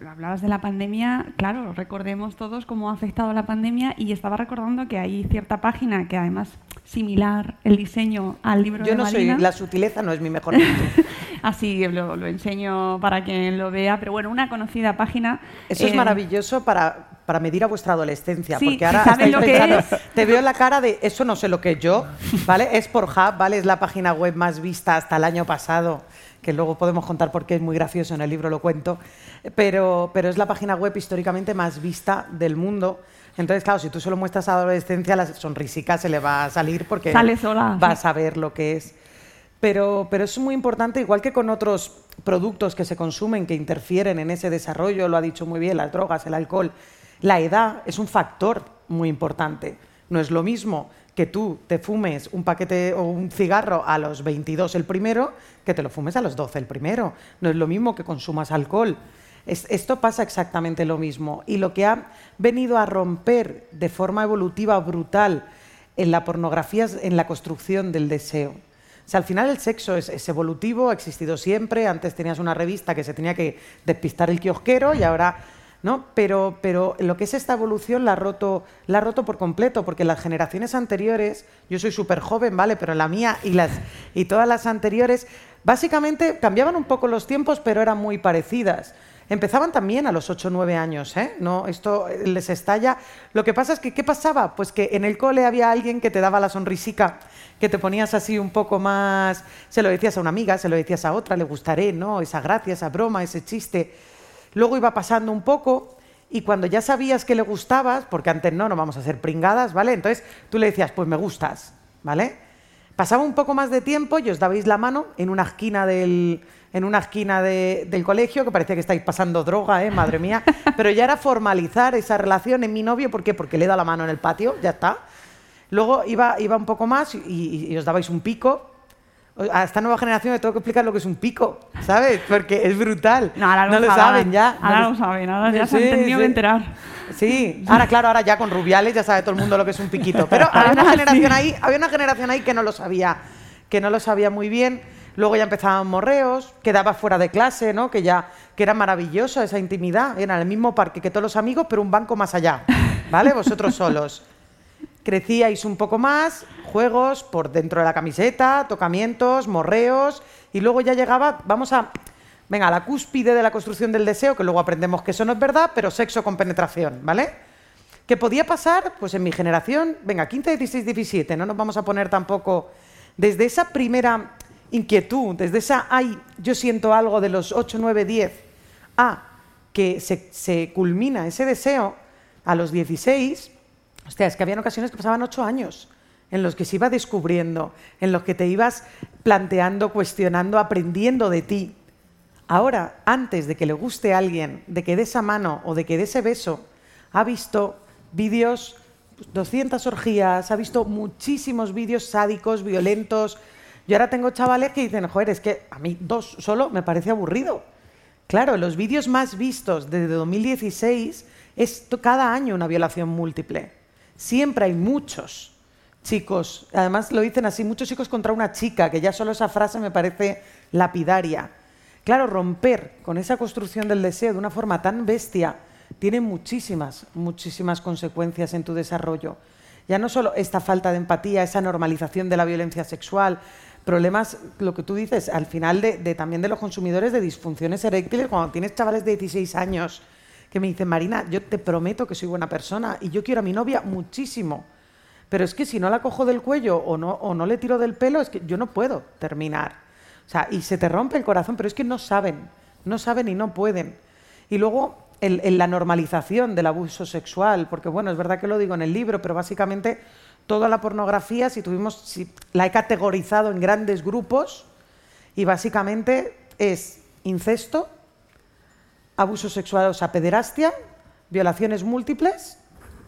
hablabas de la pandemia, claro, recordemos todos cómo ha afectado la pandemia y estaba recordando que hay cierta página que además similar el diseño al libro Yo de no soy, la sutileza no es mi mejor *laughs* Así lo, lo, enseño para quien lo vea, pero bueno, una conocida página. Eso es eh, maravilloso para, para medir a vuestra adolescencia, sí, porque ahora si lo que es. te veo la cara de eso no sé lo que yo, ¿vale? Es por Hub, ¿vale? Es la página web más vista hasta el año pasado, que luego podemos contar porque es muy gracioso, en el libro lo cuento, pero, pero es la página web históricamente más vista del mundo. Entonces, claro, si tú solo muestras a adolescencia, la sonrisica se le va a salir porque Sale sola, vas a ver lo que es. Pero, pero es muy importante, igual que con otros productos que se consumen, que interfieren en ese desarrollo, lo ha dicho muy bien, las drogas, el alcohol, la edad es un factor muy importante. No es lo mismo que tú te fumes un paquete o un cigarro a los 22 el primero que te lo fumes a los 12 el primero. No es lo mismo que consumas alcohol. esto pasa exactamente lo mismo. Y lo que ha venido a romper de forma evolutiva brutal en la pornografía es en la construcción del deseo al final el sexo es, evolutivo, ha existido siempre. Antes tenías una revista que se tenía que despistar el kiosquero y ahora... ¿no? Pero, pero lo que es esta evolución la ha roto, la ha roto por completo, porque las generaciones anteriores, yo soy súper joven, ¿vale? Pero la mía y, las, y todas las anteriores, básicamente cambiaban un poco los tiempos, pero eran muy parecidas. Empezaban también a los 8 o 9 años, ¿eh? No, esto les estalla. Lo que pasa es que, ¿qué pasaba? Pues que en el cole había alguien que te daba la sonrisica, que te ponías así un poco más... Se lo decías a una amiga, se lo decías a otra, le gustaré, ¿no? Esa gracia, esa broma, ese chiste. Luego iba pasando un poco y cuando ya sabías que le gustabas, porque antes no, no vamos a ser pringadas, ¿vale? Entonces tú le decías, pues me gustas, ¿vale? Pasaba un poco más de tiempo y os dabais la mano en una esquina del en una esquina del colegio, que parecía que estáis pasando droga, ¿eh? madre mía, *laughs* pero ya era formalizar esa relación en mi novio, ¿por qué? Porque le da la mano en el patio, ya está. Luego iba, iba un poco más y, os dabais un pico, a esta nueva generación le tengo que explicar lo que es un pico, ¿sabes? Porque es brutal. No, ahora no lo saben ya. Ahora no lo saben, ahora ya se han tenido que enterar. Sí, ahora claro, ahora ya con rubiales ya sabe todo el mundo lo que es un piquito. Pero había una generación ahí, había una generación ahí que no lo sabía, que no lo sabía muy bien. Luego ya empezaban morreos, quedaba fuera de clase, ¿no? Que ya que era maravillosa esa intimidad, era el mismo parque que todos los amigos, pero un banco más allá, ¿vale? Vosotros solos. Crecíais un poco más, juegos por dentro de la camiseta, tocamientos, morreos, y luego ya llegaba, vamos a, venga, la cúspide de la construcción del deseo, que luego aprendemos que eso no es verdad, pero sexo con penetración, ¿vale? ¿Qué podía pasar? Pues en mi generación, venga, 15, 16, 17, no nos vamos a poner tampoco desde esa primera inquietud, desde esa, ay, yo siento algo de los 8, 9, 10, a que se, culmina ese deseo a los 16, hostia, es que habían ocasiones que pasaban 8 años en los que se iba descubriendo, en los que te ibas planteando, cuestionando, aprendiendo de ti. Ahora, antes de que le guste a alguien, de que dé esa mano o de que dé ese beso, ha visto vídeos, 200 orgías, ha visto muchísimos vídeos sádicos, violentos, Yo ahora tengo chavales que dicen, joder, es que a mí dos solo me parece aburrido. Claro, los vídeos más vistos desde 2016 es cada año una violación múltiple. Siempre hay muchos chicos, además lo dicen así, muchos chicos contra una chica, que ya solo esa frase me parece lapidaria. Claro, romper con esa construcción del deseo de una forma tan bestia tiene muchísimas, muchísimas consecuencias en tu desarrollo. Ya no solo esta falta de empatía, esa normalización de la violencia sexual, problemas, lo que tú dices, al final de, también de los consumidores de disfunciones eréctiles, cuando tienes chavales de 16 años que me dicen, Marina, yo te prometo que soy buena persona y yo quiero a mi novia muchísimo, pero es que si no la cojo del cuello o no, o no le tiro del pelo, es que yo no puedo terminar. O sea, y se te rompe el corazón, pero es que no saben, no saben y no pueden. Y luego en la normalización del abuso sexual, porque bueno, es verdad que lo digo en el libro, pero básicamente toda la pornografía, si tuvimos, si la he categorizado en grandes grupos y básicamente es incesto, abuso sexual, o sea, pederastia, violaciones múltiples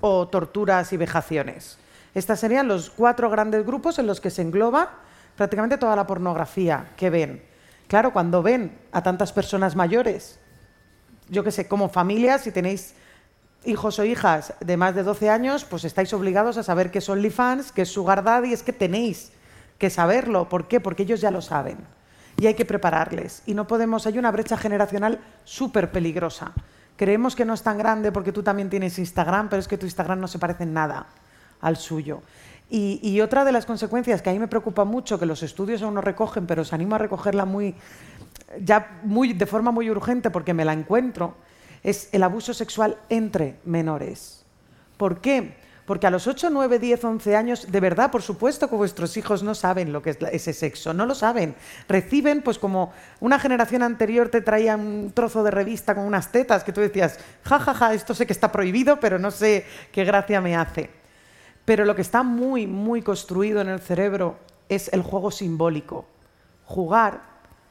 o torturas y vejaciones. Estos serían los cuatro grandes grupos en los que se engloba prácticamente toda la pornografía que ven. Claro, cuando ven a tantas personas mayores, yo qué sé, como familias, si tenéis hijos o hijas de más de 12 años, pues estáis obligados a saber qué es OnlyFans, qué es Sugar Daddy, es que tenéis que saberlo. ¿Por qué? Porque ellos ya lo saben. Y hay que prepararles. Y no podemos, hay una brecha generacional súper peligrosa. Creemos que no es tan grande porque tú también tienes Instagram, pero es que tu Instagram no se parece en nada al suyo. Y, y, otra de las consecuencias que a mí me preocupa mucho, que los estudios aún no recogen, pero os animo a recogerla muy, ya muy, de forma muy urgente porque me la encuentro, es el abuso sexual entre menores. ¿Por qué? Porque a los 8, 9, 10, 11 años, de verdad, por supuesto que vuestros hijos no saben lo que es ese sexo, no lo saben. Reciben, pues como una generación anterior te traía un trozo de revista con unas tetas que tú decías, ja, ja, ja, esto sé que está prohibido, pero no sé qué gracia me hace. Pero lo que está muy, muy construido en el cerebro es el juego simbólico. Jugar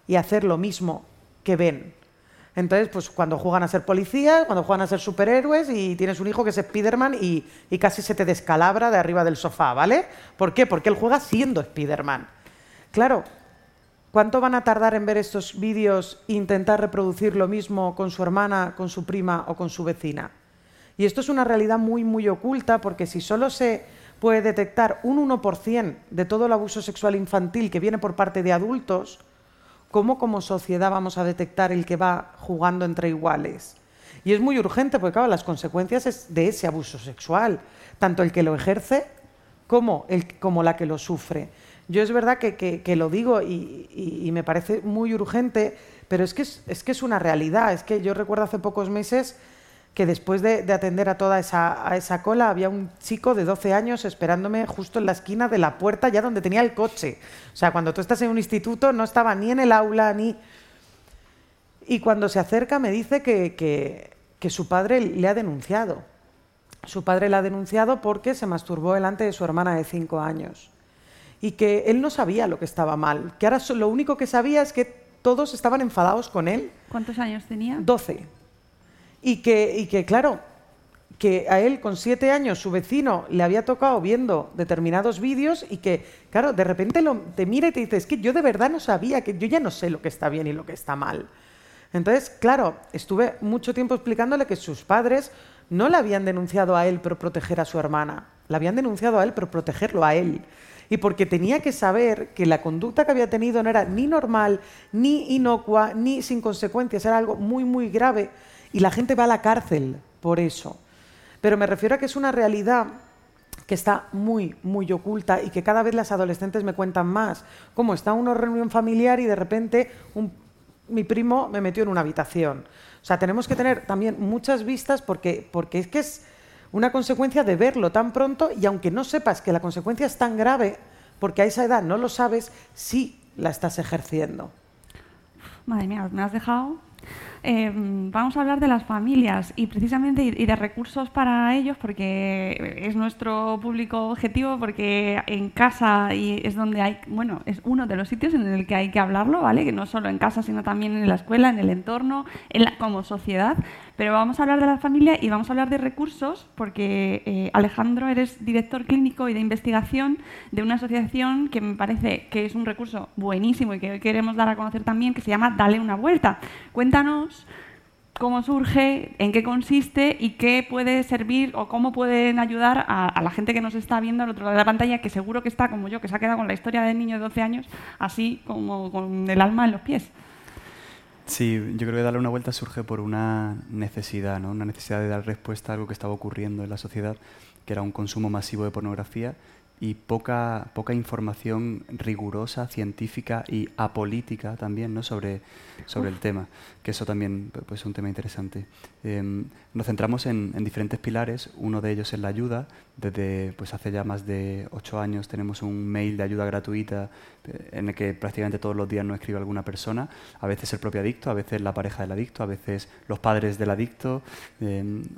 y hacer lo mismo que ven. Entonces, pues cuando juegan a ser policías, cuando juegan a ser superhéroes y tienes un hijo que es Spiderman y, y casi se te descalabra de arriba del sofá, ¿vale? ¿Por qué? Porque él juega siendo Spiderman. Claro, ¿cuánto van a tardar en ver estos vídeos e intentar reproducir lo mismo con su hermana, con su prima o con su vecina? Y esto es una realidad muy, muy oculta porque si solo se puede detectar un 1% de todo el abuso sexual infantil que viene por parte de adultos, ¿cómo como sociedad vamos a detectar el que va jugando entre iguales? Y es muy urgente porque, claro, las consecuencias es de ese abuso sexual, tanto el que lo ejerce como, el, como la que lo sufre. Yo es verdad que, que, lo digo y, y, me parece muy urgente, pero es que es, es que es una realidad. Es que yo recuerdo hace pocos meses que después de, atender a toda esa, a esa, cola había un chico de 12 años esperándome justo en la esquina de la puerta, ya donde tenía el coche. O sea, cuando tú estás en un instituto no estaba ni en el aula ni... Y cuando se acerca me dice que, que, su padre le ha denunciado. Su padre le ha denunciado porque se masturbó delante de su hermana de 5 años. Y que él no sabía lo que estaba mal. Que ahora lo único que sabía es que todos estaban enfadados con él. ¿Cuántos años tenía? 12. Y que, y que, claro, que a él con siete años su vecino le había tocado viendo determinados vídeos y que, claro, de repente lo, te mira y te dice, es que yo de verdad no sabía, que yo ya no sé lo que está bien y lo que está mal. Entonces, claro, estuve mucho tiempo explicándole que sus padres no le habían denunciado a él por proteger a su hermana, la habían denunciado a él por protegerlo a él. Y porque tenía que saber que la conducta que había tenido no era ni normal, ni inocua, ni sin consecuencias, era algo muy, muy grave y la gente va a la cárcel por eso. Pero me refiero a que es una realidad que está muy, muy oculta y que cada vez las adolescentes me cuentan más. Como está una reunión familiar y de repente mi primo me metió en una habitación. O sea, tenemos que tener también muchas vistas porque, porque es que es una consecuencia de verlo tan pronto y aunque no sepas que la consecuencia es tan grave, porque a esa edad no lo sabes, sí la estás ejerciendo. Madre mía, me has dejado Em, vamos a hablar de las familias y precisamente y de recursos para ellos porque es nuestro público objetivo porque en casa y es donde hay bueno es uno de los sitios en el que hay que hablarlo vale que no solo en casa sino también en la escuela en el entorno en como sociedad Pero vamos a hablar de la familia y vamos a hablar de recursos porque eh, Alejandro eres director clínico y de investigación de una asociación que me parece que es un recurso buenísimo y que hoy queremos dar a conocer también, que se llama Dale una vuelta. Cuéntanos cómo surge, en qué consiste y qué puede servir o cómo pueden ayudar a, la gente que nos está viendo al otro lado de la pantalla, que seguro que está como yo, que se ha quedado con la historia del niño de 12 años, así como con el alma en los pies. Sí, yo creo que darle una vuelta surge por una necesidad, ¿no? una necesidad de dar respuesta a algo que estaba ocurriendo en la sociedad, que era un consumo masivo de pornografía y poca, poca información rigurosa, científica y apolítica también ¿no? sobre, sobre el tema, que eso también pues, es un tema interesante. Em, nos centramos en, en, diferentes pilares, uno de ellos es la ayuda, desde pues, hace ya más de ocho años tenemos un mail de ayuda gratuita en el que prácticamente todos los días nos escribe alguna persona, a veces el propio adicto, a veces la pareja del adicto, a veces los padres del adicto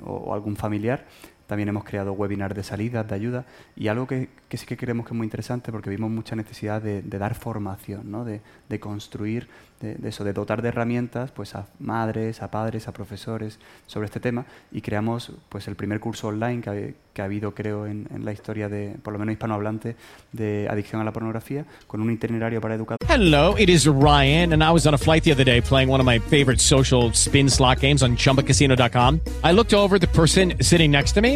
o, o algún familiar también hemos creado webinars de salidas, de ayuda, y algo que, sí que creemos que es muy interesante porque vimos mucha necesidad de, dar formación, ¿no? de, construir, de, eso, de dotar de herramientas pues, a madres, a padres, a profesores sobre este tema, y creamos pues, el primer curso online que, que ha habido, creo, en, en, la historia de, por lo menos hispanohablante, de adicción a la pornografía, con un itinerario para educar. Hello, it is Ryan, and I was on a flight the other day playing one of my favorite social spin slot games on ChumbaCasino.com. I looked over the person sitting next to me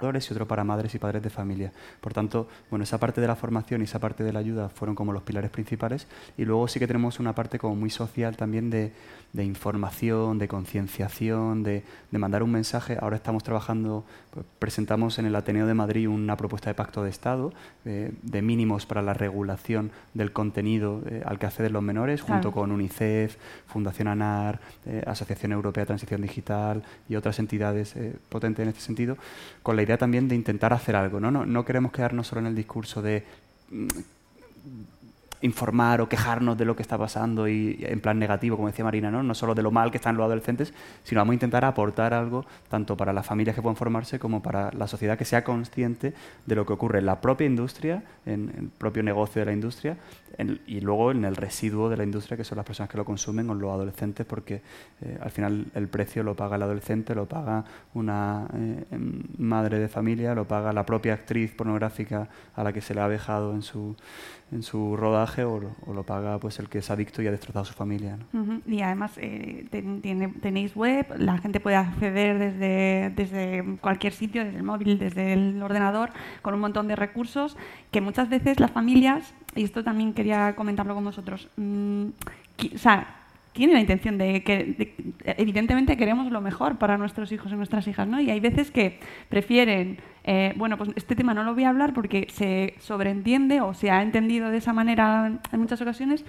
Y otro para madres y padres de familia. Por tanto, bueno, esa parte de la formación y esa parte de la ayuda fueron como los pilares principales y luego sí que tenemos una parte como muy social también de, de información, de concienciación, de, de, mandar un mensaje. Ahora estamos trabajando, pues, presentamos en el Ateneo de Madrid una propuesta de pacto de Estado eh, de mínimos para la regulación del contenido eh, al que acceden los menores, junto con UNICEF, Fundación ANAR, eh, Asociación Europea de Transición Digital y otras entidades potentes en este sentido, con la idea también de intentar hacer algo. No, no, no queremos quedarnos solo en el discurso de mm, informar o quejarnos de lo que está pasando y en plan negativo, como decía Marina, ¿no? no solo de lo mal que están los adolescentes, sino vamos a intentar aportar algo tanto para las familias que puedan formarse como para la sociedad que sea consciente de lo que ocurre en la propia industria, en el propio negocio de la industria y luego en el residuo de la industria, que son las personas que lo consumen o los adolescentes, porque eh, al final el precio lo paga el adolescente, lo paga una eh, madre de familia, lo paga la propia actriz pornográfica a la que se le ha dejado en su, en su rodaje o, lo paga pues el que es adicto y ha destrozado a su familia. Y además eh, tenéis web, la gente puede acceder desde, desde cualquier sitio, desde el móvil, desde el ordenador, con un montón de recursos que muchas veces las familias y esto también quería comentarlo con vosotros, mm, o sea, tiene la intención de que, evidentemente queremos lo mejor para nuestros hijos y nuestras hijas, ¿no? Y hay veces que prefieren, eh, bueno, pues este tema no lo voy a hablar porque se sobreentiende o se ha entendido de esa manera en muchas ocasiones,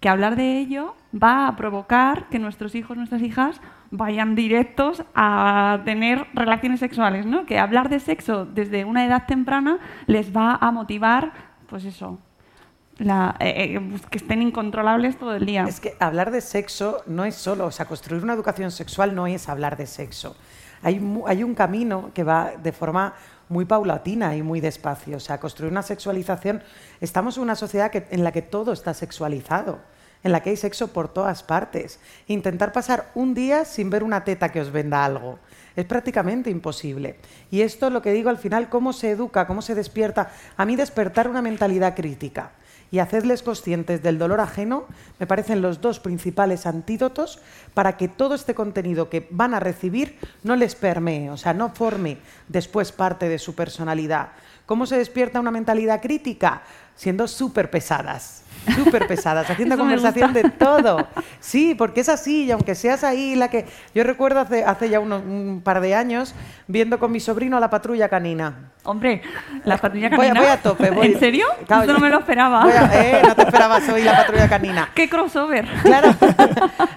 que hablar de ello va a provocar que nuestros hijos, nuestras hijas vayan directos a tener relaciones sexuales, ¿no? Que hablar de sexo desde una edad temprana les va a motivar, pues eso, eh, eh, que estén incontrolables todo el día. Es que hablar de sexo no es solo, o sea, construir una educación sexual no es hablar de sexo. Hay, un camino que va de forma muy paulatina y muy despacio. O sea, construir una sexualización. Estamos en una sociedad que, en la que todo está sexualizado, en la que hay sexo por todas partes. Intentar pasar un día sin ver una teta que os venda algo es prácticamente imposible. Y esto, lo que digo al final, cómo se educa, cómo se despierta. A mí despertar una mentalidad crítica y hacerles conscientes del dolor ajeno me parecen los dos principales antídotos para que todo este contenido que van a recibir no les permee, o sea, no forme después parte de su personalidad. ¿Cómo se despierta una mentalidad crítica? siendo súper pesadas. Súper pesadas, haciendo Eso conversación de todo. Sí, porque es así, y aunque seas ahí la que... Yo recuerdo hace, hace ya unos- un par de años viendo con mi sobrino la patrulla canina. Hombre, la patrulla a- canina. voy a tope, voy- ¿En serio? Claro, Esto no me lo esperaba. A- eh, no te esperabas hoy la patrulla canina. *laughs* ¡Qué crossover! *laughs*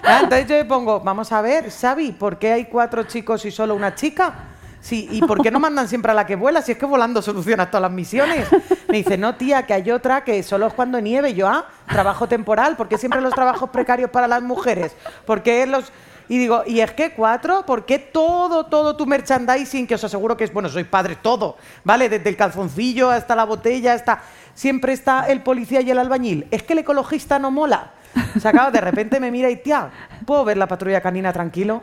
Ah, entonces yo le pongo, vamos a ver, Xavi, ¿por qué hay cuatro chicos y solo una chica? Sí, ¿y por qué no *laughs* mandan siempre a la que vuela? Si es que volando solucionas todas las misiones. Me dice, no, tía, que hay otra que solo es cuando nieve. Y yo, ah, trabajo temporal, ¿por qué siempre los trabajos precarios para las mujeres? ¿Por qué los...? Y digo, ¿y es que cuatro? ¿Por qué todo, todo tu merchandising, que os aseguro que es, bueno, soy padre, todo, ¿vale? Desde el calzoncillo hasta la botella, hasta... Siempre está el policía y el albañil. ¿Es que el ecologista no mola? O sea, de repente me mira y, tía, ¿puedo ver la patrulla canina tranquilo?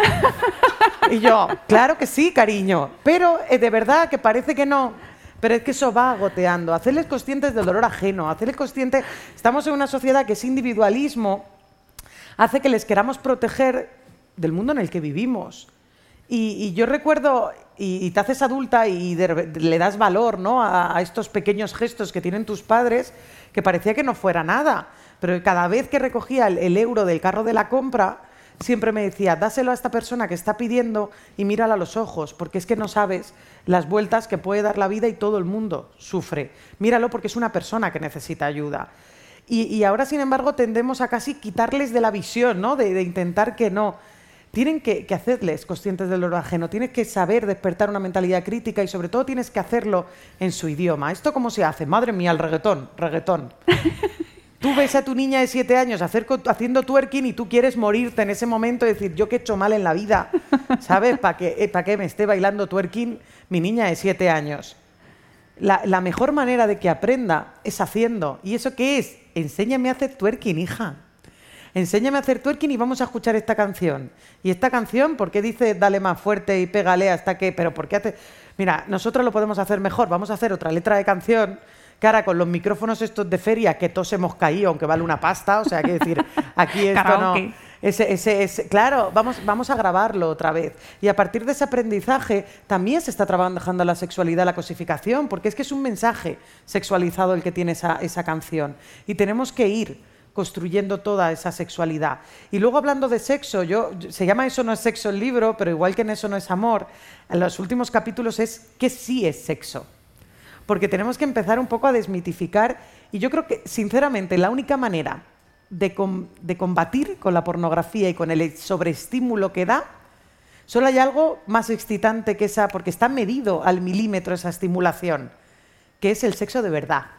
Y yo, claro que sí, cariño, pero eh, de verdad que parece que no. Pero es que eso va goteando. Hacerles conscientes del dolor ajeno, hacerles conscientes... Estamos en una sociedad que ese individualismo hace que les queramos proteger del mundo en el que vivimos. Y, yo recuerdo, y, y te haces adulta y le das valor ¿no? a estos pequeños gestos que tienen tus padres, que parecía que no fuera nada. Pero cada vez que recogía el, euro del carro de la compra, siempre me decía, dáselo a esta persona que está pidiendo y mírala a los ojos, porque es que no sabes las vueltas que puede dar la vida y todo el mundo sufre. Míralo porque es una persona que necesita ayuda. Y, ahora, sin embargo, tendemos a casi quitarles de la visión, ¿no? De, intentar que no. Tienen que, hacerles conscientes del dolor ajeno, tienes que saber despertar una mentalidad crítica y sobre todo tienes que hacerlo en su idioma. ¿Esto cómo se hace? Madre mía, el reggaetón, reggaetón. *laughs* Tú ves a tu niña de siete años hacer haciendo twerking y tú quieres morirte en ese momento y decir, yo qué he hecho mal en la vida, ¿sabes? ¿Para que, eh, que me esté bailando twerking mi niña de siete años? La, la mejor manera de que aprenda es haciendo. ¿Y eso qué es? Enséñame a hacer twerking, hija. Enséñame a hacer twerking y vamos a escuchar esta canción. Y esta canción, ¿por qué dice dale más fuerte y pégale hasta que? Pero ¿por qué hace? Mira, nosotros lo podemos hacer mejor. Vamos a hacer otra letra de canción ahora con los micrófonos estos de feria que todos hemos caído, aunque vale una pasta, o sea, que decir, aquí *laughs* esto no... Ese, ese, ese- claro, vamos, vamos a grabarlo otra vez. Y a partir de ese aprendizaje también se está trabajando la sexualidad, la cosificación, porque es que es un mensaje sexualizado el que tiene esa, esa canción. Y tenemos que ir construyendo toda esa sexualidad. Y luego hablando de sexo, yo, yo- se llama Eso no es sexo el libro, pero igual que en Eso no es amor, en los últimos capítulos es ¿qué sí es sexo? Porque tenemos que empezar un poco a desmitificar y yo creo que, sinceramente, la única manera de, com- de combatir con la pornografía y con el sobreestímulo que da, solo hay algo más excitante que esa, porque está medido al milímetro esa estimulación, que es el sexo de verdad. *laughs*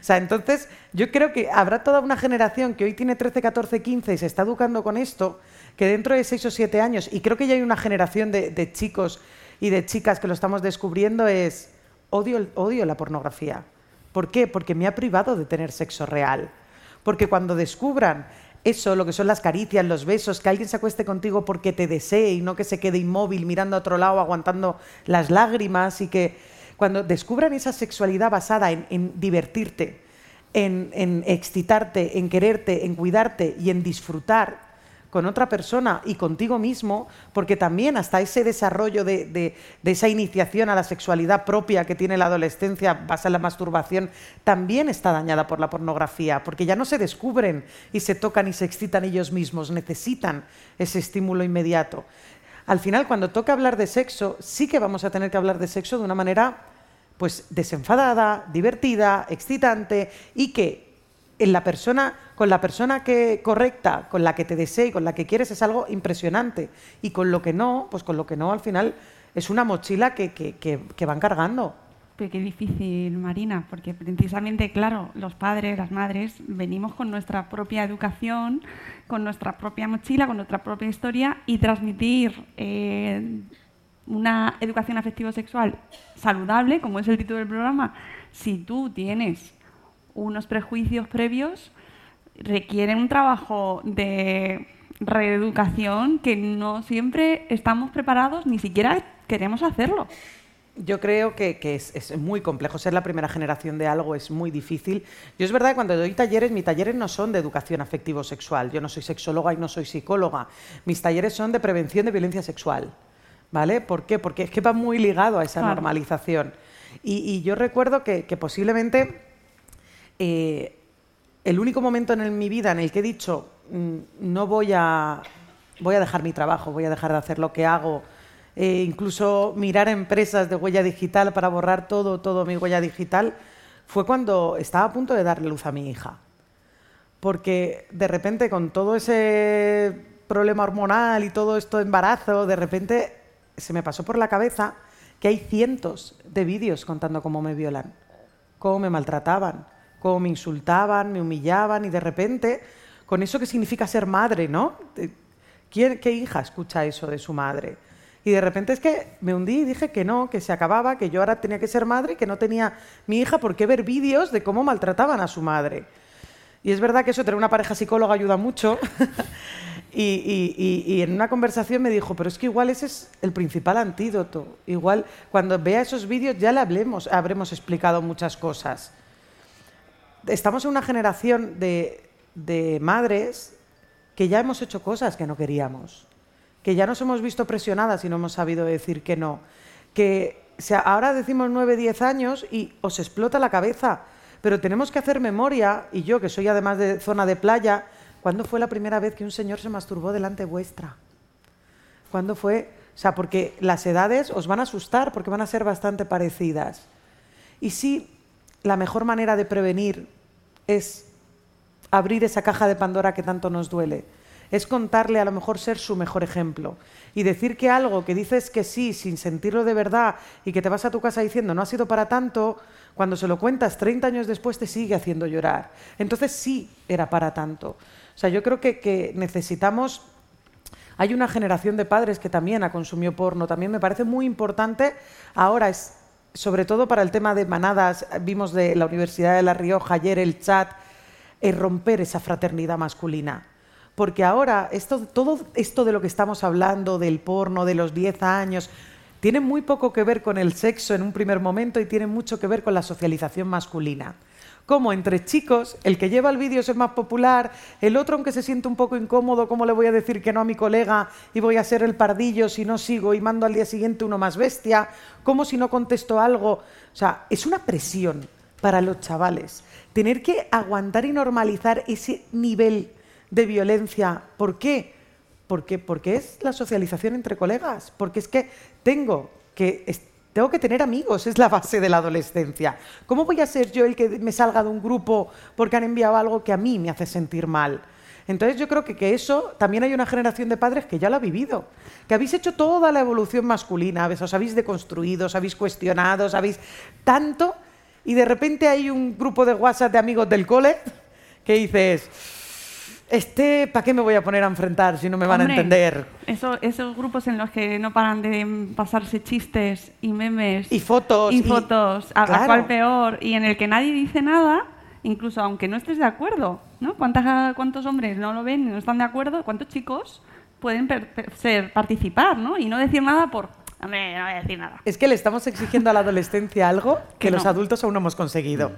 O sea, entonces yo creo que habrá toda una generación que hoy tiene 13, 14, 15 y se está educando con esto, que dentro de 6 o 7 años, y creo que ya hay una generación de, de chicos y de chicas que lo estamos descubriendo, es odio, odio la pornografía. ¿Por qué? Porque me ha privado de tener sexo real. Porque cuando descubran eso, lo que son las caricias, los besos, que alguien se acueste contigo porque te desee y no que se quede inmóvil mirando a otro lado, aguantando las lágrimas y que cuando descubran esa sexualidad basada en, en divertirte, en, en excitarte, en quererte, en cuidarte y en disfrutar con otra persona y contigo mismo, porque también hasta ese desarrollo de, de- esa iniciación a la sexualidad propia que tiene la adolescencia basada en la masturbación, también está dañada por la pornografía, porque ya no se descubren y se tocan y se excitan ellos mismos, necesitan ese estímulo inmediato. Al final, cuando toca hablar de sexo, sí que vamos a tener que hablar de sexo de una manera pues desenfadada, divertida, excitante y que en la persona, con la persona que correcta, con la que te desee y con la que quieres es algo impresionante. Y con lo que no, pues con lo que no al final es una mochila que, que- que- que van cargando. Pero qué difícil, Marina, porque precisamente, claro, los padres, las madres, venimos con nuestra propia educación, con nuestra propia mochila, con nuestra propia historia y transmitir eh, una educación afectivo-sexual saludable, como es el título del programa, si tú tienes unos prejuicios previos, requiere un trabajo de reeducación que no siempre estamos preparados, ni siquiera queremos hacerlo. Yo creo que, que es, es muy complejo. Ser la primera generación de algo es muy difícil. Yo es verdad que cuando doy talleres, mis talleres no son de educación afectivo-sexual. Yo no soy sexóloga y no soy psicóloga. Mis talleres son de prevención de violencia sexual. ¿Vale? ¿Por qué? Porque es que va muy ligado a esa Claro. normalización. Y, y yo recuerdo que, que posiblemente eh, el único momento en mi vida en el que he dicho mm, no voy a, voy a dejar mi trabajo, voy a dejar de hacer lo que hago, eh, incluso mirar empresas de huella digital para borrar todo, todo mi huella digital, fue cuando estaba a punto de darle luz a mi hija. Porque de repente con todo ese problema hormonal y todo esto embarazo, de repente se me pasó por la cabeza que hay cientos de vídeos contando cómo me violan, cómo me maltrataban, cómo me insultaban, me humillaban y de repente, con eso que significa ser madre, ¿no? ¿Qué hija escucha eso de su madre? Y de repente es que me hundí y dije que no, que se acababa, que yo ahora tenía que ser madre, que no tenía mi hija por qué ver vídeos de cómo maltrataban a su madre. Y es verdad que eso, tener una pareja psicóloga ayuda mucho. *laughs* y, en una conversación me dijo, pero es que igual ese es el principal antídoto. Igual cuando vea esos vídeos ya le hablemos, habremos explicado muchas cosas. Estamos en una generación de, de madres que ya hemos hecho cosas que no queríamos que ya nos hemos visto presionadas y no hemos sabido decir que no, que ahora decimos 9, 10 años y os explota la cabeza, pero tenemos que hacer memoria, y yo que soy además de zona de playa, ¿cuándo fue la primera vez que un señor se masturbó delante vuestra? ¿Cuándo fue? O sea, porque las edades os van a asustar porque van a ser bastante parecidas. Y si la mejor manera de prevenir es abrir esa caja de Pandora que tanto nos duele es contarle a lo mejor ser su mejor ejemplo. Y decir que algo que dices que sí sin sentirlo de verdad y que te vas a tu casa diciendo no ha sido para tanto, cuando se lo cuentas 30 años después te sigue haciendo llorar. Entonces sí era para tanto. O sea, yo creo que, necesitamos hay una generación de padres que también ha consumido porno. También me parece muy importante. Ahora es, sobre todo para el tema de manadas, vimos de la Universidad de La Rioja ayer el chat, es romper esa fraternidad masculina porque ahora todo esto de lo que estamos hablando, del porno, de los 10 años, tiene muy poco que ver con el sexo en un primer momento y tiene mucho que ver con la socialización masculina. Como entre chicos, el que lleva el vídeo es el más popular, el otro, aunque se siente un poco incómodo, ¿cómo le voy a decir que no a mi colega y voy a ser el pardillo si no sigo y mando al día siguiente uno más bestia? ¿Cómo si no contesto algo? O sea, es una presión para los chavales. Tener que aguantar y normalizar ese nivel de violencia. ¿Por qué? Porque, porque es la socialización entre colegas, porque es que tengo que, tengo que tener amigos, es la base de la adolescencia. ¿Cómo voy a ser yo el que me salga de un grupo porque han enviado algo que a mí me hace sentir mal? Entonces yo creo que, que, eso también hay una generación de padres que ya lo ha vivido, que habéis hecho toda la evolución masculina, os habéis deconstruido, os habéis cuestionado, os habéis tanto, y de repente hay un grupo de WhatsApp de amigos del cole que dices, este, ¿para qué me voy a poner a enfrentar si no me van a entender? esos grupos en los que no paran de pasarse chistes y memes. Y fotos. Y, fotos, a cual peor, y en el que nadie dice nada, incluso aunque no estés de acuerdo, ¿no? ¿Cuántos hombres no lo ven y no están de acuerdo? ¿Cuántos chicos pueden ser, participar, ¿no? Y no decir nada por, Hombre, no voy a decir nada. Es que le estamos exigiendo a la adolescencia algo que, los adultos aún no hemos conseguido.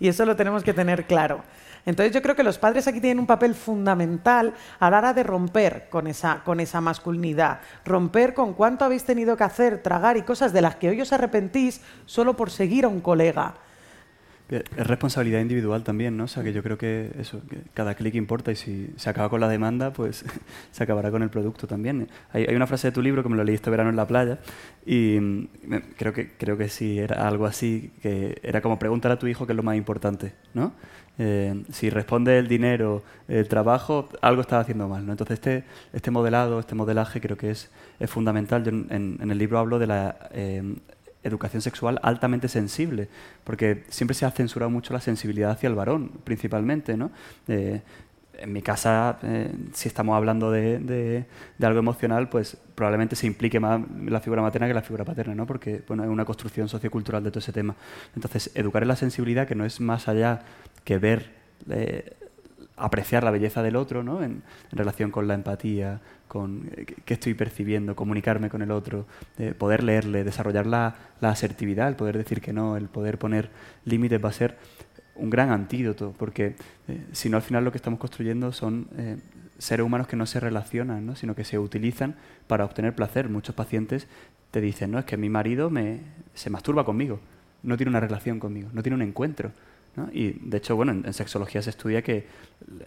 Y eso lo tenemos que tener claro. Entonces yo creo que los padres aquí tienen un papel fundamental a la hora de romper con esa, con esa masculinidad, romper con cuánto habéis tenido que hacer, tragar y cosas de las que hoy os arrepentís solo por seguir a un colega. Es responsabilidad individual también, ¿no? O sea, que yo creo que eso, cada clic importa y si se acaba con la demanda, pues *laughs* se acabará con el producto también. Hay, una frase de tu libro que me lo leí este verano en la playa y mm, creo que, creo que sí, era algo así, que era como preguntar a tu hijo qué es lo más importante, ¿no? Eh, si responde el dinero, el trabajo, algo está haciendo mal. ¿no? Entonces, este, este modelado, este modelaje creo que es, es fundamental. Yo en, el libro hablo de la eh, educación sexual altamente sensible, porque siempre se ha censurado mucho la sensibilidad hacia el varón, principalmente. ¿no? Eh, en mi casa, si estamos hablando de, de, algo emocional, pues probablemente se implique más la figura materna que la figura paterna, ¿no? porque bueno, es una construcción sociocultural de todo ese tema. Entonces, educar en la sensibilidad, que no es más allá que ver, eh, apreciar la belleza del otro, ¿no? En, relación con la empatía, con eh, qué estoy percibiendo, comunicarme con el otro, poder leerle, desarrollar la, asertividad, el poder decir que no, el poder poner límites va a ser un gran antídoto, porque eh, si no al final lo que estamos construyendo son seres humanos que no se relacionan, ¿no? sino que se utilizan para obtener placer. Muchos pacientes te dicen, no, es que mi marido me, se masturba conmigo, no tiene una relación conmigo, no tiene un encuentro Y de hecho, bueno, en, sexología se estudia que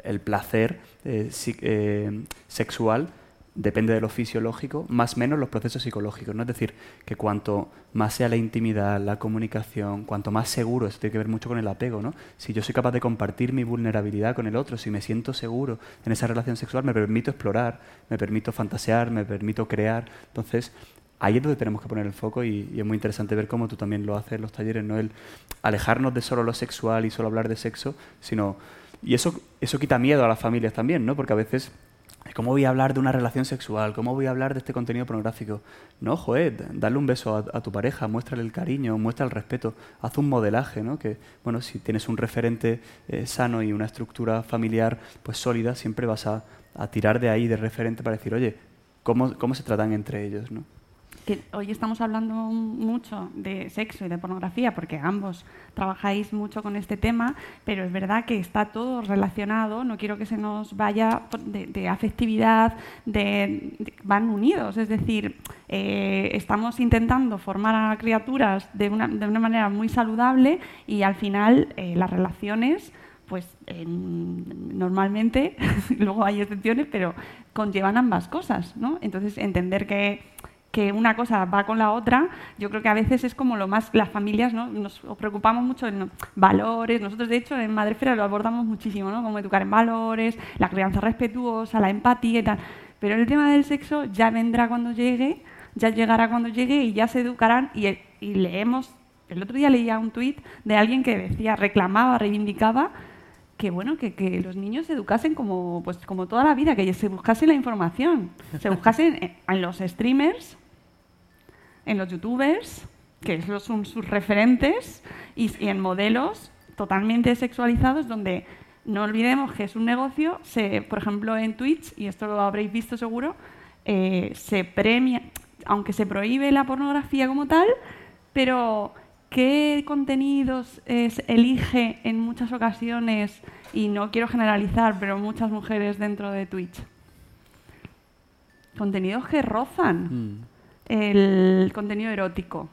el placer eh, eh, sexual depende de lo fisiológico, más menos los procesos psicológicos. ¿no? Es decir, que cuanto más sea la intimidad, la comunicación, cuanto más seguro, esto tiene que ver mucho con el apego, ¿no? Si yo soy capaz de compartir mi vulnerabilidad con el otro, si me siento seguro en esa relación sexual, me permito explorar, me permito fantasear, me permito crear. Entonces, ahí es donde tenemos que poner el foco y, es muy interesante ver cómo tú también lo haces en los talleres, no el alejarnos de solo lo sexual y solo hablar de sexo, sino y eso eso quita miedo a las familias también, ¿no? Porque a veces ¿Cómo voy a hablar de una relación sexual? ¿Cómo voy a hablar de este contenido pornográfico? No, joder, darle un beso a, a tu pareja, muéstrale el cariño, muestra el respeto, haz un modelaje, ¿no? Que, bueno, si tienes un referente eh, sano y una estructura familiar pues sólida, siempre vas a, a tirar de ahí de referente para decir, oye, ¿cómo, cómo se tratan entre ellos, no? Hoy estamos hablando mucho de sexo y de pornografía porque ambos trabajáis mucho con este tema, pero es verdad que está todo relacionado, no quiero que se nos vaya de, afectividad, de, van unidos, es decir, eh, estamos intentando formar a criaturas de una, de una manera muy saludable y al final eh, las relaciones pues en- normalmente, *laughs* luego hay excepciones, pero conllevan ambas cosas, ¿no? Entonces, entender que, que una cosa va con la otra, yo creo que a veces es como lo más, las familias, ¿no? Nos preocupamos mucho en valores, nosotros de hecho en Madrefera lo abordamos muchísimo, ¿no? Como educar en valores, la crianza respetuosa, la empatía y tal, pero el tema del sexo ya vendrá cuando llegue, ya llegará cuando llegue y ya se educarán y, y leemos, el otro día leía un tuit de alguien que decía, reclamaba, reivindicaba que bueno que, que los niños se educasen como pues como toda la vida que se buscase la información se buscasen en, los streamers en los youtubers que son sus referentes y, en modelos totalmente sexualizados donde no olvidemos que es un negocio se por ejemplo en Twitch y esto lo habréis visto seguro eh, se premia aunque se prohíbe la pornografía como tal pero ¿qué contenidos elige en muchas ocasiones, y no quiero generalizar, pero muchas mujeres dentro de Twitch? Contenidos que rozan el contenido erótico.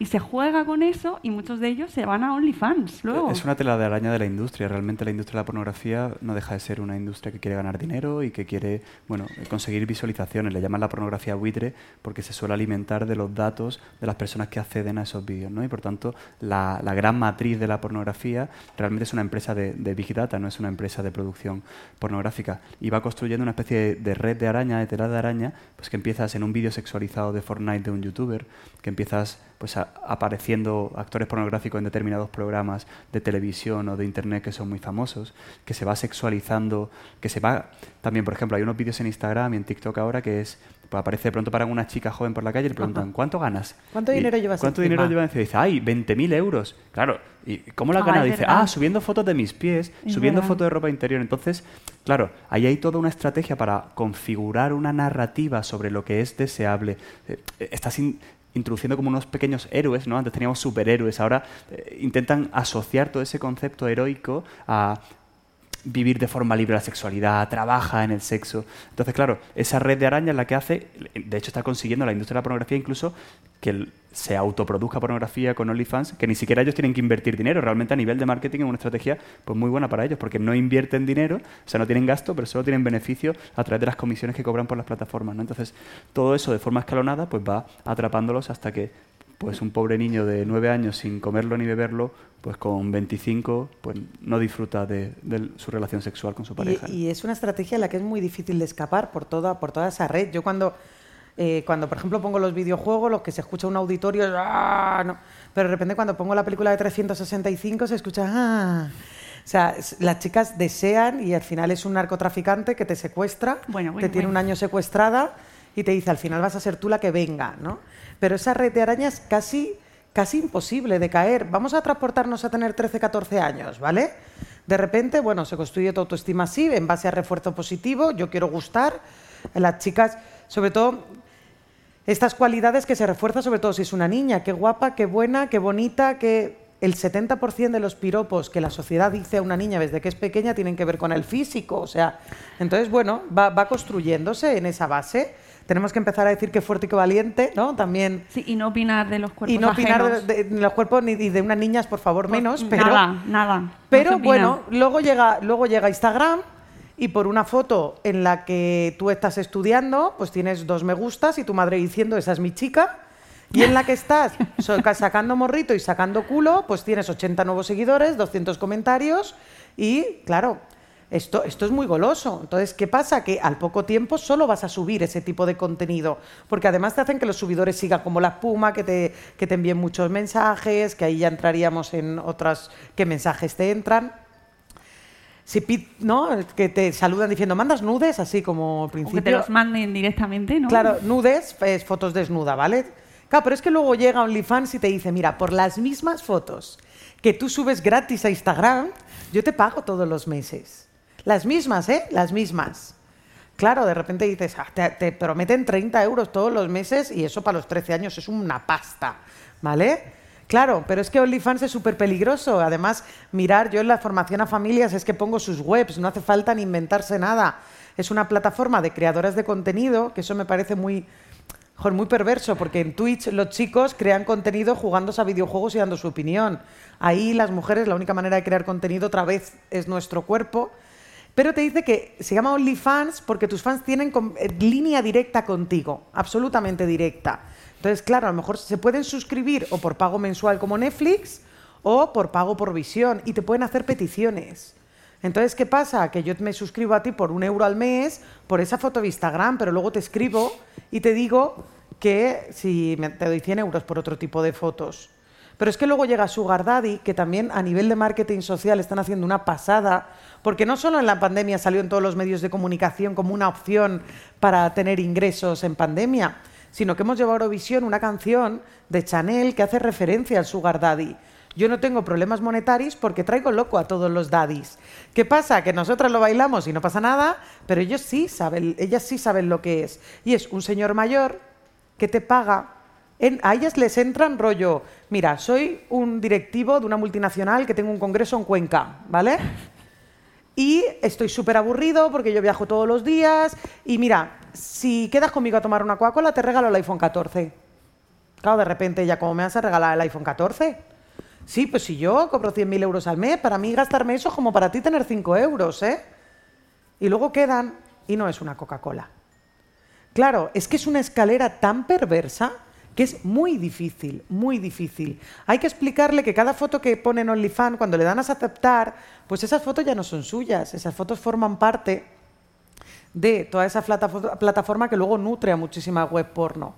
Y se juega con eso y muchos de ellos se van a OnlyFans luego. Es una tela de araña de la industria. Realmente la industria de la pornografía no deja de ser una industria que quiere ganar dinero y que quiere bueno, conseguir visualizaciones. Le llaman la pornografía buitre porque se suele alimentar de los datos de las personas que acceden a esos vídeos. ¿no? Y por tanto, la, la gran matriz de la pornografía realmente es una empresa de, de Big Data, no es una empresa de producción pornográfica. Y va construyendo una especie de, de red de araña, de tela de araña, pues que empiezas en un vídeo sexualizado de Fortnite de un youtuber, que empiezas pues a- apareciendo actores pornográficos en determinados programas de televisión o de internet que son muy famosos, que se va sexualizando, que se va también, por ejemplo, hay unos vídeos en Instagram y en TikTok ahora que es pues aparece de pronto para una chica joven por la calle y le preguntan Ajá. ¿cuánto ganas? ¿Cuánto Y, dinero llevas ¿Cuánto encima? dinero llevas? Y dice, ay, 20.000 euros. Claro, ¿y cómo la Ah, gana? Dice, ah, subiendo fotos de mis pies, Es subiendo verdad. fotos de ropa interior. Entonces, claro, ahí hay toda una estrategia para configurar una narrativa sobre lo que es deseable. Eh, Estás in- introduciendo como unos pequeños héroes, ¿no? Antes teníamos superhéroes, ahora eh, intentan asociar todo ese concepto heroico a vivir de forma libre la sexualidad, trabaja en el sexo. Entonces, claro, esa red de araña es la que hace, de hecho está consiguiendo la industria de la pornografía incluso que se autoproduzca pornografía con OnlyFans, que ni siquiera ellos tienen que invertir dinero. Realmente a nivel de marketing es una estrategia pues muy buena para ellos, porque no invierten dinero, o sea, no tienen gasto, pero solo tienen beneficio a través de las comisiones que cobran por las plataformas. ¿no? Entonces, todo eso de forma escalonada pues va atrapándolos hasta que pues un pobre niño de nueve años sin comerlo ni beberlo, pues con 25 pues no disfruta de, de su relación sexual con su pareja. Y, y es una estrategia en la que es muy difícil de escapar por toda, por toda esa red. Yo cuando, eh, cuando, por ejemplo, pongo los videojuegos, los que se escucha un auditorio, es, "Ah", no. pero de repente cuando pongo la película de 365 se escucha... "Ah". O sea, las chicas desean y al final es un narcotraficante que te secuestra, Bueno, te bueno, tiene un año secuestrada y te dice al final vas a ser tú la que venga, ¿no? Pero esa red de arañas casi, casi imposible de caer. Vamos a transportarnos a tener 13, 14 años, ¿vale? De repente, bueno, se construye tu autoestima así, en base a refuerzo positivo, yo quiero gustar. Las chicas, sobre todo, estas cualidades que se refuerzan sobre todo si es una niña, qué guapa, qué buena, qué bonita, que el 70% de los piropos que la sociedad dice a una niña desde que es pequeña tienen que ver con el físico, o sea, entonces bueno, va, va construyéndose en esa base tenemos que empezar a decir que fuerte y que valiente, ¿no? También. Sí, y no opinar de los cuerpos Y no opinar ajenos. de, de los cuerpos ni de unas niñas, por favor, menos. Pero, Nada, nada. pero bueno, luego llega, luego llega Instagram y por una foto en la que tú estás estudiando, pues tienes dos me gustas y tu madre diciendo esa es mi chica. Y en la que estás *laughs* sacando morrito y sacando culo, pues tienes 80 nuevos seguidores, 200 comentarios y claro, esto, esto es muy goloso. Entonces, ¿qué pasa? Que al poco tiempo solo vas a subir ese tipo de contenido, porque además te hacen que los subidores sigan como la espuma, que te, que te envíen muchos mensajes, que ahí ya entraríamos en otras, qué mensajes te entran. Si ¿no? Que te saludan diciendo, mandas nudes, así como al O que principio. te los manden directamente, ¿no? Claro, nudes es fotos desnuda, ¿vale? Claro, pero es que luego llega OnlyFans y te dice, mira, por las mismas fotos que tú subes gratis a Instagram, yo te pago todos los meses. Las mismas, ¿eh? Las mismas. Claro, de repente dices, "Ah, te, te prometen 30 euros todos los meses y eso para los 13 años es una pasta, ¿vale? Claro, pero es que OnlyFans es súper peligroso. Además, mirar, yo en la formación a familias es que pongo sus webs, no hace falta ni inventarse nada. Es una plataforma de creadoras de contenido, que eso me parece muy, muy perverso, porque en Twitch los chicos crean contenido jugándose a videojuegos y dando su opinión. Ahí las mujeres, la única manera de crear contenido otra vez es nuestro cuerpo. Pero te dice que se llama OnlyFans porque tus fans tienen eh, línea directa contigo, absolutamente directa. Entonces, claro, a lo mejor se pueden suscribir o por pago mensual como Netflix o por pago por visión y te pueden hacer peticiones. Entonces, ¿qué pasa? Que yo me suscribo a ti por un euro al mes por esa foto de Instagram, pero luego te escribo y te digo que si te doy 100 euros por otro tipo de fotos. Pero es que luego llega Sugar Daddy, que también a nivel de marketing social están haciendo una pasada, porque no solo en la pandemia salió en todos los medios de comunicación como una opción para tener ingresos en pandemia, sino que hemos llevado a Eurovisión una canción de Chanel que hace referencia al Sugar Daddy. Yo no tengo problemas monetarios porque traigo loco a todos los daddies. ¿Qué pasa? Que nosotras lo bailamos y no pasa nada, pero ellos sí saben, ellas sí saben lo que es. Y es un señor mayor que te paga. A ellas les entran rollo, mira, soy un directivo de una multinacional que tengo un congreso en Cuenca, ¿vale? Y estoy súper aburrido porque yo viajo todos los días. Y mira, si quedas conmigo a tomar una Coca-Cola, te regalo el iPhone 14. Claro, de repente ya, ¿cómo me vas a regalar el iPhone 14? Sí, pues si yo cobro 100.000 euros al mes, para mí gastarme eso es como para ti tener 5 euros, ¿eh? Y luego quedan y no es una Coca-Cola. Claro, es que es una escalera tan perversa que es muy difícil, muy difícil. Hay que explicarle que cada foto que pone en OnlyFans, cuando le dan a aceptar, pues esas fotos ya no son suyas, esas fotos forman parte de toda esa plata- plataforma que luego nutre a muchísima web porno.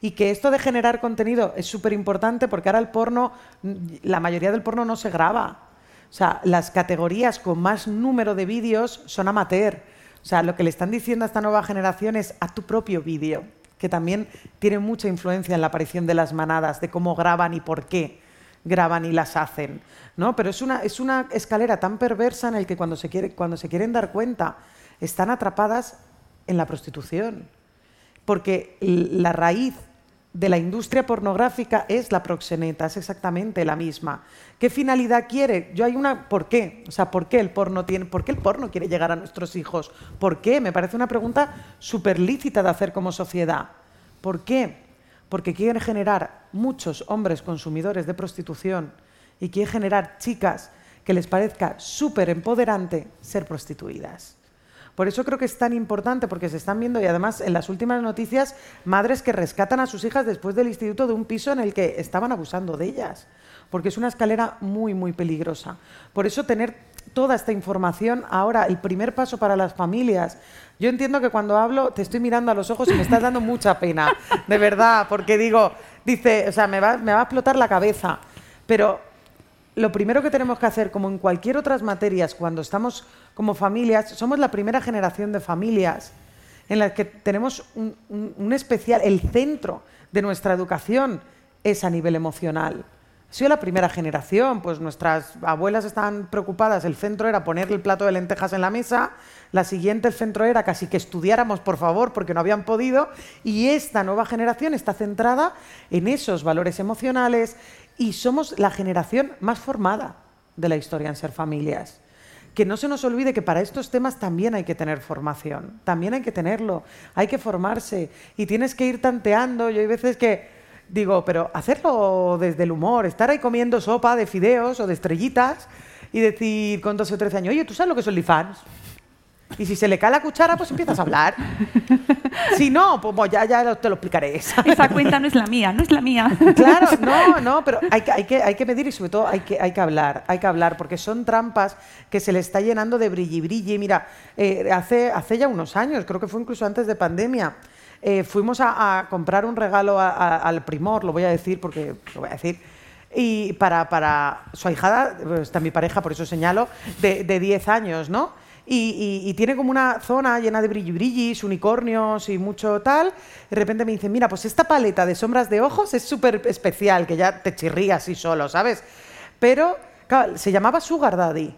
Y que esto de generar contenido es súper importante porque ahora el porno, la mayoría del porno no se graba. O sea, las categorías con más número de vídeos son amateur. O sea, lo que le están diciendo a esta nueva generación es a tu propio vídeo, que también tiene mucha influencia en la aparición de las manadas, de cómo graban y por qué graban y las hacen. ¿no? Pero es una, es una escalera tan perversa en el que cuando se, quiere, cuando se quieren dar cuenta están atrapadas en la prostitución. Porque la raíz de la industria pornográfica es la proxeneta, es exactamente la misma. ¿Qué finalidad quiere? Yo hay una ¿por qué? O sea, ¿por qué el porno tiene por qué el porno quiere llegar a nuestros hijos? ¿Por qué? Me parece una pregunta súper lícita de hacer como sociedad. ¿Por qué? Porque quieren generar muchos hombres consumidores de prostitución y quieren generar chicas que les parezca súper empoderante ser prostituidas. Por eso creo que es tan importante, porque se están viendo, y además en las últimas noticias, madres que rescatan a sus hijas después del instituto de un piso en el que estaban abusando de ellas, porque es una escalera muy, muy peligrosa. Por eso tener toda esta información ahora, el primer paso para las familias. Yo entiendo que cuando hablo te estoy mirando a los ojos y me estás dando mucha pena, de verdad, porque digo, dice, o sea, me va, a explotar la cabeza, pero lo primero que tenemos que hacer, como en cualquier otras materias, cuando estamos como familias, somos la primera generación de familias en las que tenemos un, un- especial, el centro de nuestra educación es a nivel emocional. Ha sido la primera generación, pues nuestras abuelas estaban preocupadas, el centro era poner el plato de lentejas en la mesa, la siguiente el centro era casi que estudiáramos, por favor, porque no habían podido, y esta nueva generación está centrada en esos valores emocionales y somos la generación más formada de la historia en ser familias. Que no se nos olvide que para estos temas también hay que tener formación, también hay que tenerlo, hay que formarse y tienes que ir tanteando. Yo hay veces que digo, pero hacerlo desde el humor, estar ahí comiendo sopa de fideos o de estrellitas y decir con 12 o 13 años, oye, ¿tú sabes lo que son OnlyFans? Y si se le cae la cuchara, pues empiezas a hablar. *laughs* Si no, pues ya, ya te lo explicaré. Esa cuenta no es la mía, no es la mía. *laughs* Claro, no, no, pero hay que, hay que, hay que medir y sobre todo hay que, hay que hablar, hay que hablar, porque son trampas que se le está llenando de brilli brilli. Mira, eh, hace, hace ya unos años, creo que fue incluso antes de pandemia, eh, fuimos a, a comprar un regalo a- a- al primor, lo voy a decir porque lo voy a decir, y para, para su ahijada, pues, está mi pareja, por eso señalo, de, de 10 años, ¿no? Y, tiene como una zona llena de brilli brillis, unicornios y mucho tal. De repente me dicen, mira, pues esta paleta de sombras de ojos es súper especial, que ya te chirría así solo, ¿sabes? Pero, claro, se llamaba Sugar Daddy.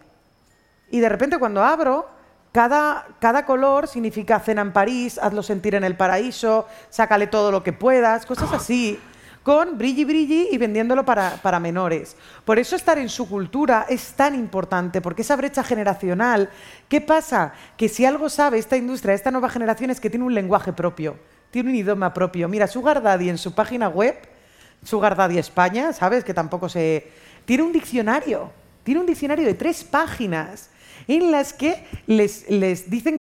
Y de repente cuando abro, cada, cada color significa cena en París, hazlo sentir en el paraíso, sácale todo lo que puedas, cosas así, con brilli brilli y vendiéndolo para, para menores. Por eso estar en su cultura es tan importante, porque esa brecha generacional, ¿qué pasa? Que si algo sabe esta industria, esta nueva generación es que tiene un lenguaje propio, tiene un idioma propio. Mira, Sugar Daddy en su página web, Sugar Daddy España, ¿sabes? Que tampoco se... Tiene un diccionario, tiene un diccionario de tres páginas en las que les, les dicen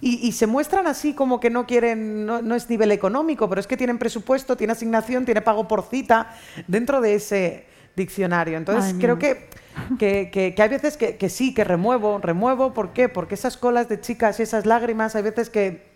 Y, y se muestran así como que no quieren, no, no es nivel económico, pero es que tienen presupuesto, tiene asignación, tiene pago por cita dentro de ese diccionario. Entonces Ay, creo que, que, que- que hay veces que, que sí, que remuevo, remuevo, ¿por qué? Porque esas colas de chicas y esas lágrimas, hay veces que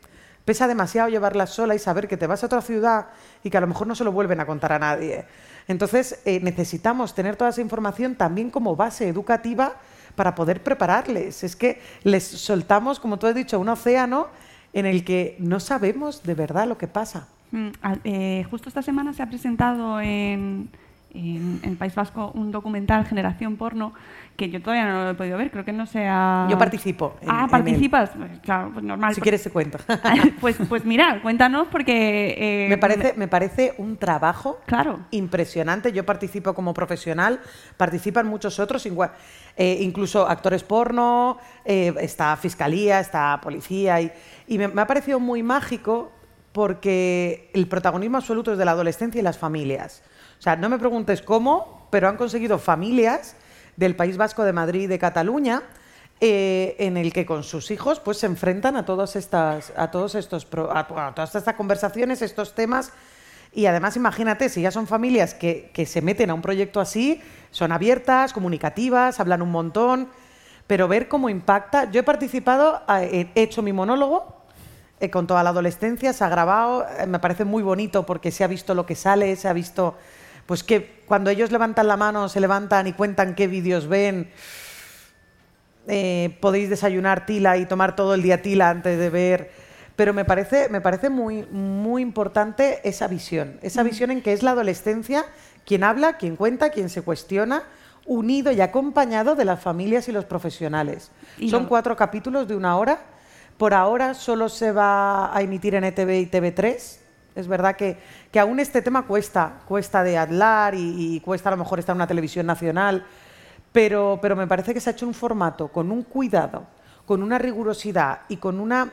pesa demasiado llevarlas sola y saber que te vas a otra ciudad y que a lo mejor no se lo vuelven a contar a nadie. Entonces eh, necesitamos tener toda esa información también como base educativa para poder prepararles. Es que les soltamos, como tú has dicho, un océano en el que no sabemos de verdad lo que pasa. Mm, eh, justo esta semana se ha presentado en, en, en País Vasco un documental Generación Porno que yo todavía no lo he podido ver, creo que no se ha... Yo participo en- ah, en participas. Claro, pues normal. Si quieres te cuento. *laughs* pues, pues mira, cuéntanos porque... eh, me, parece, me parece un trabajo Claro. impresionante. Yo participo como profesional, participan muchos otros, igual, eh, incluso actores porno, eh, está fiscalía, está policía, y, y me, me ha parecido muy mágico porque el protagonismo absoluto es de la adolescencia y las familias. O sea, no me preguntes cómo, pero han conseguido familias del País Vasco, de Madrid y de Cataluña, eh, en el que con sus hijos pues se enfrentan a todas estas a todos estos a, a todas estas conversaciones estos temas. Y además imagínate si ya son familias que, que se meten a un proyecto así son abiertas comunicativas hablan un montón pero ver cómo impacta. Yo he participado he hecho mi monólogo eh, con toda la adolescencia se ha grabado eh, me parece muy bonito porque se ha visto lo que sale se ha visto pues que cuando ellos levantan la mano se levantan y cuentan qué vídeos ven eh, podéis desayunar tila y tomar todo el día tila antes de ver. Pero me parece, me parece muy, muy importante esa visión, esa visión en que es la adolescencia quien habla, quien cuenta, quien se cuestiona, unido y acompañado de las familias y los profesionales. Y Son cuatro capítulos de una hora. Por ahora solo se va a emitir en ETV y TV3. Es verdad que, que aún este tema cuesta, cuesta de hablar y, cuesta a lo mejor estar en una televisión nacional, pero, pero me parece que se ha hecho un formato con un cuidado, con una rigurosidad y con una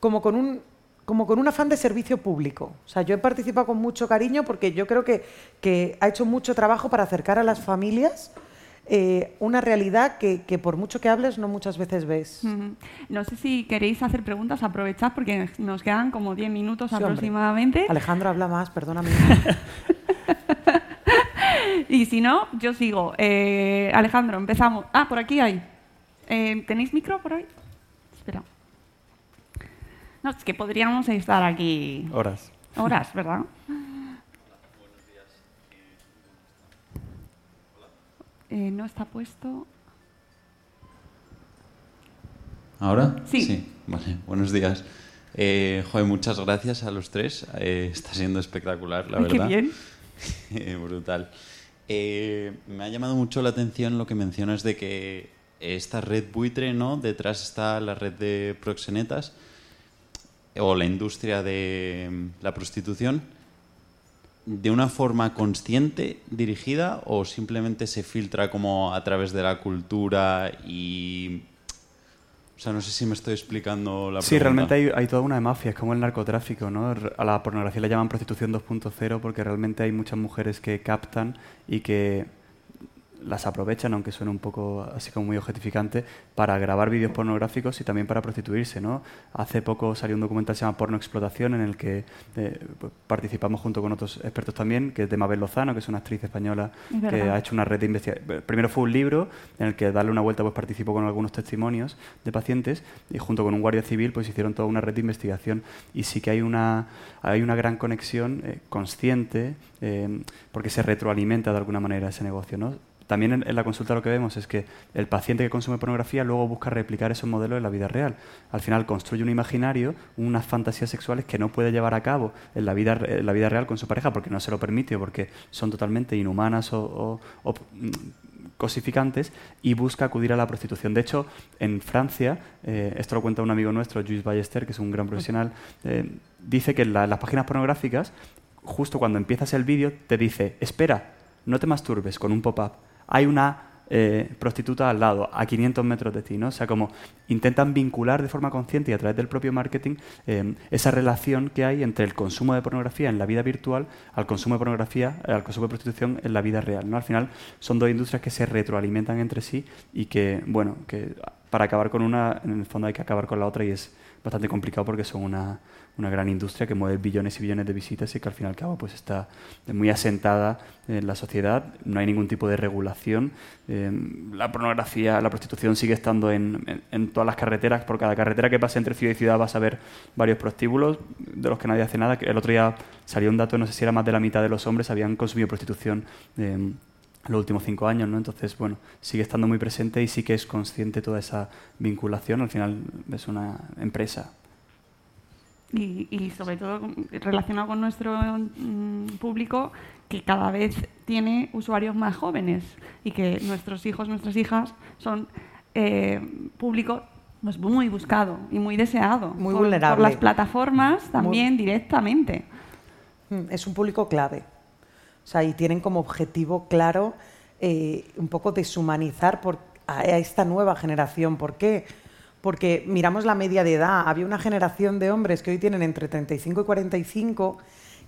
como con un como con un afán de servicio público. O sea, yo he participado con mucho cariño porque yo creo que, que ha hecho mucho trabajo para acercar a las familias eh, una realidad que, que por mucho que hables no muchas veces ves. No sé si queréis hacer preguntas, aprovechad porque nos quedan como 10 minutos Sí, hombre. aproximadamente. Alejandro habla más, perdóname. *laughs* Y si no, yo sigo. Eh, Alejandro, empezamos. Ah, por aquí hay. Eh, ¿Tenéis micro por ahí? Espera. No, es que podríamos estar aquí Horas. horas, ¿verdad? Eh, no está puesto. ¿Ahora? Sí. Vale, buenos días. Eh, joder, muchas gracias a los tres. Eh, está siendo espectacular, la Ay, qué verdad. bien. *laughs* Eh, Brutal. Eh, me ha llamado mucho la atención lo que mencionas de que esta red buitre, ¿no? Detrás está la red de proxenetas o la industria de mm, la prostitución. ¿De una forma consciente, dirigida, o simplemente se filtra como a través de la cultura y... O sea, no sé si me estoy explicando la Sí, pregunta. realmente hay, hay toda una mafia, es como el narcotráfico, ¿no? A la pornografía le llaman prostitución 2.0 porque realmente hay muchas mujeres que captan y que las aprovechan, aunque suene un poco así como muy objetificante, para grabar vídeos pornográficos y también para prostituirse, ¿no? Hace poco salió un documental que se llama Porno Explotación en el que eh, pues, participamos junto con otros expertos también, que es de Mabel Lozano, que es una actriz española Es que ha hecho una red de investigación. Primero fue un libro en el que darle una vuelta pues participó con algunos testimonios de pacientes y junto con un guardia civil pues hicieron toda una red de investigación y sí que hay una hay una gran conexión eh, consciente eh, porque se retroalimenta de alguna manera ese negocio, ¿no? También en, la consulta lo que vemos es que el paciente que consume pornografía luego busca replicar esos modelos en la vida real. Al final construye un imaginario, unas fantasías sexuales que no puede llevar a cabo en la vida, la vida real con su pareja porque no se lo permite o porque son totalmente inhumanas o, o- mm, cosificantes y busca acudir a la prostitución. De hecho, en Francia, eh, esto lo cuenta un amigo nuestro, Luis Ballester, que es un gran profesional, eh, dice que en la- las páginas pornográficas, justo cuando empiezas el vídeo, te dice, espera, no te masturbes con un pop-up. Hay una eh, prostituta al lado, a 500 metros de ti, ¿no? O sea, como intentan vincular de forma consciente y a través del propio marketing eh, esa relación que hay entre el consumo de pornografía en la vida virtual al consumo de pornografía, eh, al consumo de prostitución en la vida real, ¿no? Al final son dos industrias que se retroalimentan entre sí y que, bueno, que para acabar con una, en el fondo hay que acabar con la otra y es bastante complicado porque son una, una gran industria que mueve billones y billones de visitas y que al fin y al cabo pues está muy asentada en la sociedad, no hay ningún tipo de regulación, eh, la pornografía, la prostitución sigue estando en, en- todas las carreteras, por cada carretera que pase entre ciudad y ciudad vas a ver varios prostíbulos de los que nadie hace nada, el otro día salió un dato, no sé si era más de la mitad de los hombres habían consumido prostitución eh, en los últimos cinco años, ¿no? Entonces, bueno, sigue estando muy presente y sí que es consciente toda esa vinculación. Al final es una empresa. Y, y sobre todo relacionado con nuestro mm, público que cada vez tiene usuarios más jóvenes y que nuestros hijos, nuestras hijas son eh, público pues, muy buscado y muy deseado Muy por, vulnerable. por las plataformas también directamente. Mm, Es un público clave. O sea, y tienen como objetivo claro eh, un poco deshumanizar por, a, a esta nueva generación. ¿Por qué? Porque miramos la media de edad. Había una generación de hombres que hoy tienen entre 35 y 45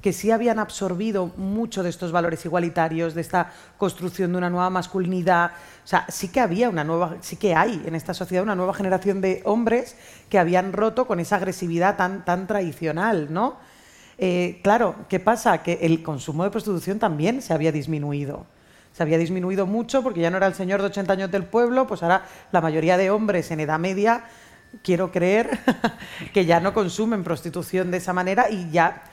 que sí habían absorbido mucho de estos valores igualitarios, de esta construcción de una nueva masculinidad. O sea, sí que había una nueva, sí que hay en esta sociedad una nueva generación de hombres que habían roto con esa agresividad tan, tan tradicional, ¿no? Eh, claro, ¿qué pasa? Que el consumo de prostitución también se había disminuido. Se había disminuido mucho porque ya no era el señor de 80 años del pueblo, pues ahora la mayoría de hombres en edad media, quiero creer, *laughs* que ya no consumen prostitución de esa manera y ya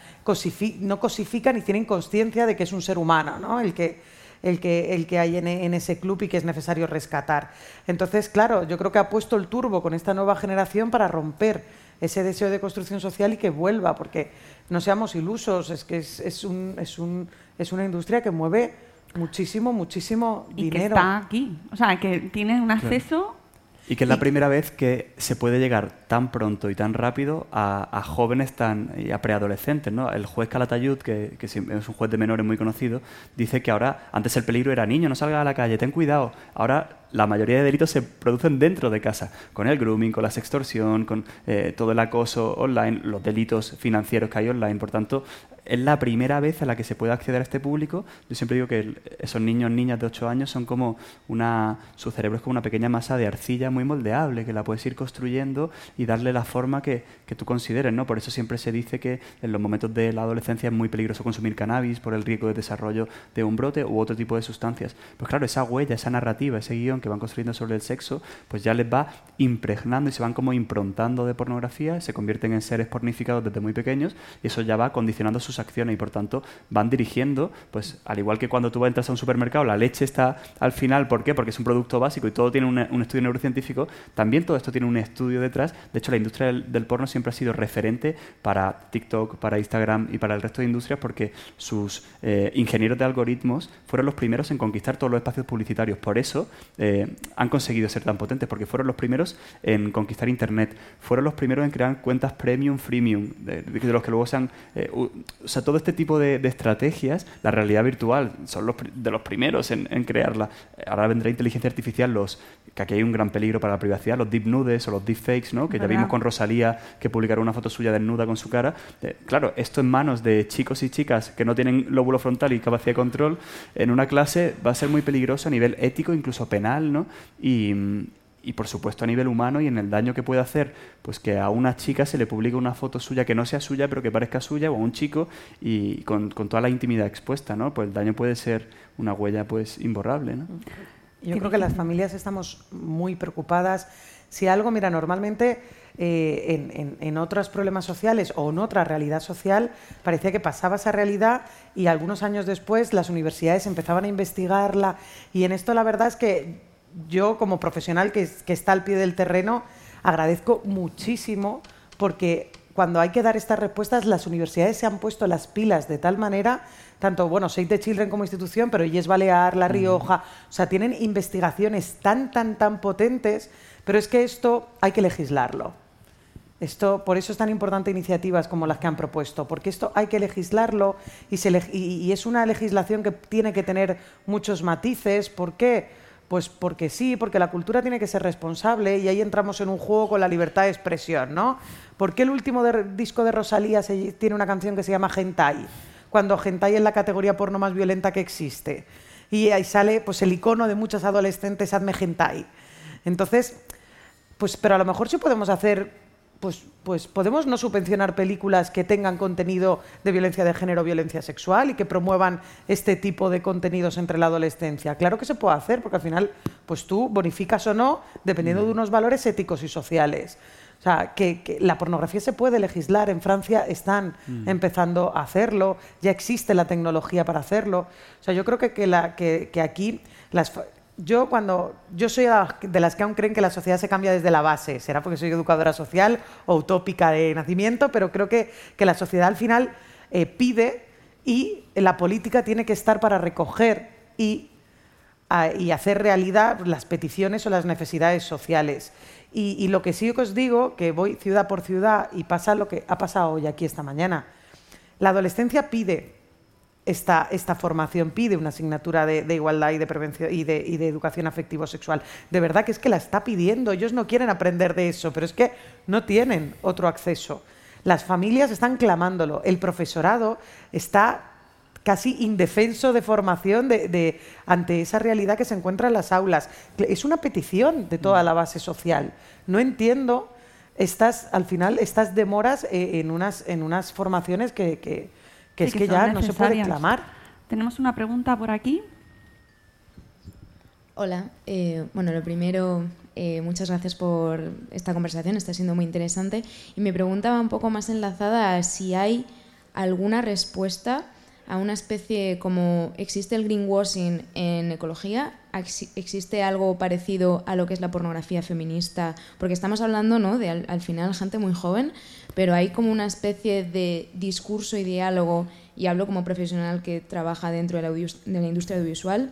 no cosifican y tienen conciencia de que es un ser humano, ¿no? El que, el que, el que hay en, en ese club y que es necesario rescatar. Entonces, claro, yo creo que ha puesto el turbo con esta nueva generación para romper ese deseo de construcción social y que vuelva, porque no seamos ilusos, es que es, un, es, un, es una industria que mueve muchísimo, muchísimo Y que dinero. está aquí. O sea, que tiene un acceso Y que es la primera vez que se puede llegar tan pronto y tan rápido a, a jóvenes tan, y a preadolescentes. ¿no? El juez Calatayud, que, que es un juez de menores muy conocido, dice que ahora, antes el peligro era niño, no salgas a la calle, ten cuidado. Ahora la mayoría de delitos se producen dentro de casa, con el grooming, con la sextorsión, con eh, todo el acoso online, los delitos financieros que hay online. Por tanto, es la primera vez a la que se puede acceder a este público. Yo siempre digo que esos niños, niñas de 8 años son como una, su cerebro es como una pequeña masa de arcilla muy moldeable, que la puedes ir construyendo y darle la forma que, que tú consideres, ¿no? Por eso siempre se dice que en los momentos de la adolescencia es muy peligroso consumir cannabis por el riesgo de desarrollo de un brote u otro tipo de sustancias. Pues claro, esa huella, esa narrativa, ese guion que van construyendo sobre el sexo, pues ya les va impregnando y se van como improntando de pornografía, se convierten en seres pornificados desde muy pequeños y eso ya va condicionando sus acciones y por tanto van dirigiendo, pues al igual que cuando tú entras a un supermercado, la leche está al final, ¿por qué? Porque es un producto básico y todo tiene un, estudio neurocientífico, también todo esto tiene un estudio detrás. De hecho, la industria del, porno siempre ha sido referente para TikTok, para Instagram y para el resto de industrias porque sus eh, ingenieros de algoritmos fueron los primeros en conquistar todos los espacios publicitarios. Por eso han conseguido ser tan potentes, porque fueron los primeros en conquistar Internet, fueron los primeros en crear cuentas premium, freemium, de, de los que luego se han... Eh, o sea, todo este tipo de, de, estrategias, la realidad virtual, son los, de los primeros en, en, crearla. Ahora vendrá inteligencia artificial, los que aquí hay un gran peligro para la privacidad, los deep nudes o los deepfakes, ¿no? que ya vimos con Rosalía que publicaron una foto suya desnuda con su cara. Eh, claro, esto en manos de chicos y chicas que no tienen lóbulo frontal y capacidad de control, en una clase va a ser muy peligroso a nivel ético, incluso penal, ¿no? Y, y por supuesto a nivel humano y en el daño que puede hacer, pues que a una chica se le publique una foto suya que no sea suya, pero que parezca suya, o a un chico, y con, con toda la intimidad expuesta, ¿no? Pues el daño puede ser una huella pues imborrable, ¿no? Yo creo que las familias estamos muy preocupadas. Si algo, mira, normalmente eh, en, en, en, otros problemas sociales o en otra realidad social parecía que pasaba esa realidad y algunos años después las universidades empezaban a investigarla y en esto la verdad es que yo como profesional que, que está al pie del terreno agradezco muchísimo porque cuando hay que dar estas respuestas, las universidades se han puesto las pilas de tal manera, tanto, bueno, Save the Children como institución, pero Yes Balear, La Rioja, o sea, tienen investigaciones tan, tan, tan potentes, pero es que esto hay que legislarlo. Esto, por eso es tan importante iniciativas como las que han propuesto, porque esto hay que legislarlo y, es una legislación que tiene que tener muchos matices. ¿Por qué? Pues porque sí, porque la cultura tiene que ser responsable y ahí entramos en un juego con la libertad de expresión, ¿no? ¿Por qué el último disco de Rosalía tiene una canción que se llama Gentai? Cuando Gentai es la categoría porno más violenta que existe. Y ahí sale pues, el icono de muchos adolescentes, hazme Gentai. Entonces, pues, pero a lo mejor sí podemos hacer pues, pues, podemos no subvencionar películas que tengan contenido de violencia de género violencia sexual y que promuevan este tipo de contenidos entre la adolescencia. Claro que se puede hacer, porque al final, pues tú bonificas o no, dependiendo de unos valores éticos y sociales. O sea, que, que, la pornografía se puede legislar. En Francia están mm. empezando a hacerlo, ya existe la tecnología para hacerlo. O sea, yo creo que, que, la, que aquí las, yo cuando yo soy de las que aún creen que la sociedad se cambia desde la base, será porque soy educadora social o utópica de nacimiento, pero creo que, que la sociedad al final eh, pide y la política tiene que estar para recoger y, y, hacer realidad las peticiones o las necesidades sociales. Y, y lo que sí que os digo, que voy ciudad por ciudad y pasa lo que ha pasado hoy aquí esta mañana, la adolescencia pide esta, esta, formación pide una asignatura de, de igualdad y de prevención y de, y de, educación afectivo-sexual. De verdad que es que la está pidiendo. Ellos no quieren aprender de eso, pero es que no tienen otro acceso. Las familias están clamándolo. El profesorado está casi indefenso de formación de, de, ante esa realidad que se encuentra en las aulas. Es una petición de toda la base social. No entiendo estas, al final, estas demoras eh, en, unas, en unas formaciones que, que que sí, es que, que ya no se puede clamar. Tenemos una pregunta por aquí. Hola, eh, bueno, lo primero, eh, muchas gracias por esta conversación, está siendo muy interesante. Y me preguntaba un poco más enlazada a si hay alguna respuesta a una especie como existe el greenwashing en ecología, existe algo parecido a lo que es la pornografía feminista, porque estamos hablando ¿no? de al, al, final gente muy joven, pero hay como una especie de discurso y diálogo, y hablo como profesional que trabaja dentro de la, de la industria audiovisual,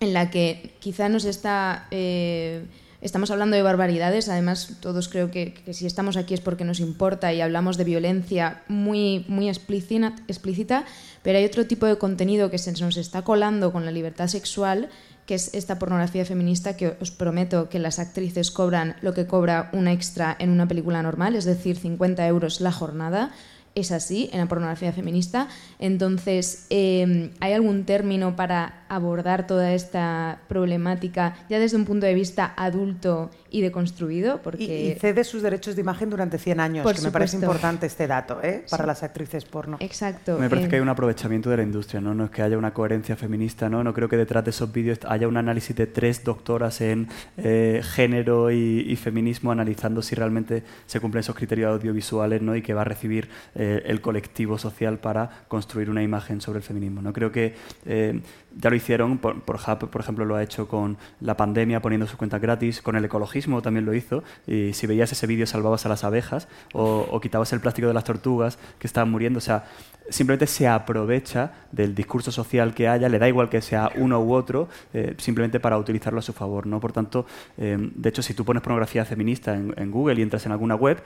en la que quizá nos está... Eh, estamos hablando de barbaridades, además todos creo que, si estamos aquí es porque nos importa y hablamos de violencia muy, muy explícita, explícita, pero hay otro tipo de contenido que se nos está colando con la libertad sexual, que es esta pornografía feminista que os prometo que las actrices cobran lo que cobra una extra en una película normal, es decir, 50 euros la jornada, es así en la pornografía feminista. Entonces, eh, ¿hay algún término para abordar toda esta problemática ya desde un punto de vista adulto y deconstruido? Porque... Y, y cede sus derechos de imagen durante 100 años, Por que me parece importante este dato ¿eh? para Sí. las actrices porno. Exacto. Me parece eh, que hay un aprovechamiento de la industria, ¿no? No es que haya una coherencia feminista, ¿no? No creo que detrás de esos vídeos haya un análisis de tres doctoras en eh, género y, y feminismo analizando si realmente se cumplen esos criterios audiovisuales, ¿no? Y que va a recibir eh, el colectivo social para construir una imagen sobre el feminismo, ¿no? Creo que eh, ya lo hicieron, por, por, por ejemplo, lo ha hecho con la pandemia poniendo sus cuentas gratis, con el ecologismo también lo hizo, y si veías ese vídeo salvabas a las abejas o, o quitabas el plástico de las tortugas que estaban muriendo, o sea, simplemente se aprovecha del discurso social que haya, le da igual que sea uno u otro, eh, simplemente para utilizarlo a su favor, ¿no? Por tanto, eh, de hecho, si tú pones pornografía feminista en, en Google y entras en alguna web,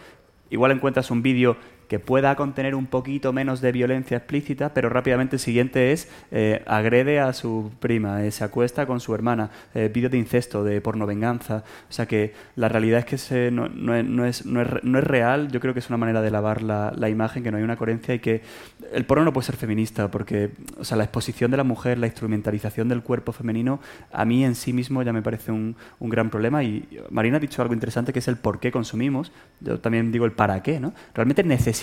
igual encuentras un vídeo que pueda contener un poquito menos de violencia explícita, pero rápidamente el siguiente es eh, agrede a su prima, eh, se acuesta con su hermana, eh, vídeos de incesto, de pornovenganza. O sea que la realidad es que se- no, no es, no, es, no es real, yo creo que es una manera de lavar la, la imagen, que no hay una coherencia y que el porno no puede ser feminista, porque o sea, la exposición de la mujer, la instrumentalización del cuerpo femenino, a mí en sí mismo ya me parece un, un gran problema. Y Marina ha dicho algo interesante que es el por qué consumimos. Yo también digo el para qué, ¿no? ¿Realmente necesitamos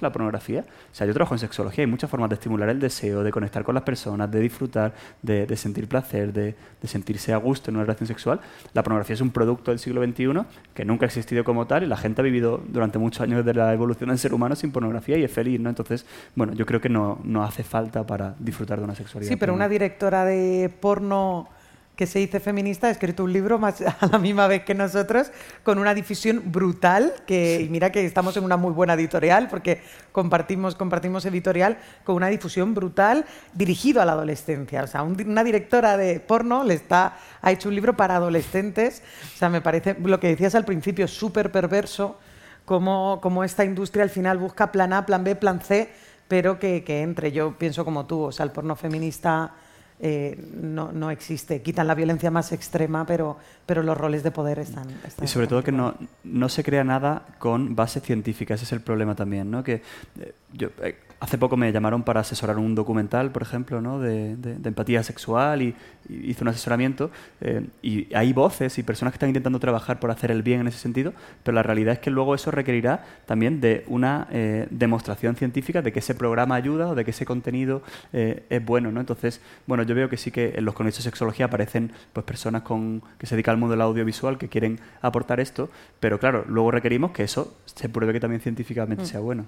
la pornografía? O sea, yo trabajo en sexología, hay muchas formas de estimular el deseo, de conectar con las personas, de disfrutar, de, de sentir placer, de, de sentirse a gusto en una relación sexual. La pornografía es un producto del siglo XXI que nunca ha existido como tal y la gente ha vivido durante muchos años de la evolución del ser humano sin pornografía y es feliz, ¿no? Entonces, bueno, yo creo que no, no hace falta para disfrutar de una sexualidad. Sí, pero plena. una directora de porno que se dice feminista ha escrito un libro más *laughs* a la misma vez que nosotros con una difusión brutal que y mira que estamos en una muy buena editorial porque compartimos compartimos editorial con una difusión brutal dirigido a la adolescencia. O sea un- una directora de porno le está ha hecho un libro para adolescentes. O sea me parece lo que decías al principio súper perverso como, como esta industria al final busca plan A, plan B, plan C, pero que, que entre. Yo pienso como tú, o sea, el porno feminista eh, no, no existe. Quitan la violencia más extrema, pero, pero los roles de poder están. están Y sobre todo que no, no se crea nada con base científica, ese es el problema también, ¿no? Que eh, yo, eh, hace poco me llamaron para asesorar un documental, por ejemplo, ¿no? de, de- de empatía sexual y, y hice un asesoramiento eh, y hay voces y personas que están intentando trabajar por hacer el bien en ese sentido, pero la realidad es que luego eso requerirá también de una eh, demostración científica de que ese programa ayuda o de que ese contenido eh, es bueno, ¿no? Entonces, bueno, yo veo que sí que en los congresos de sexología aparecen pues personas con, que se dedican al mundo del audiovisual que quieren aportar esto, pero claro, luego requerimos que eso se pruebe que también científicamente Mm. sea bueno.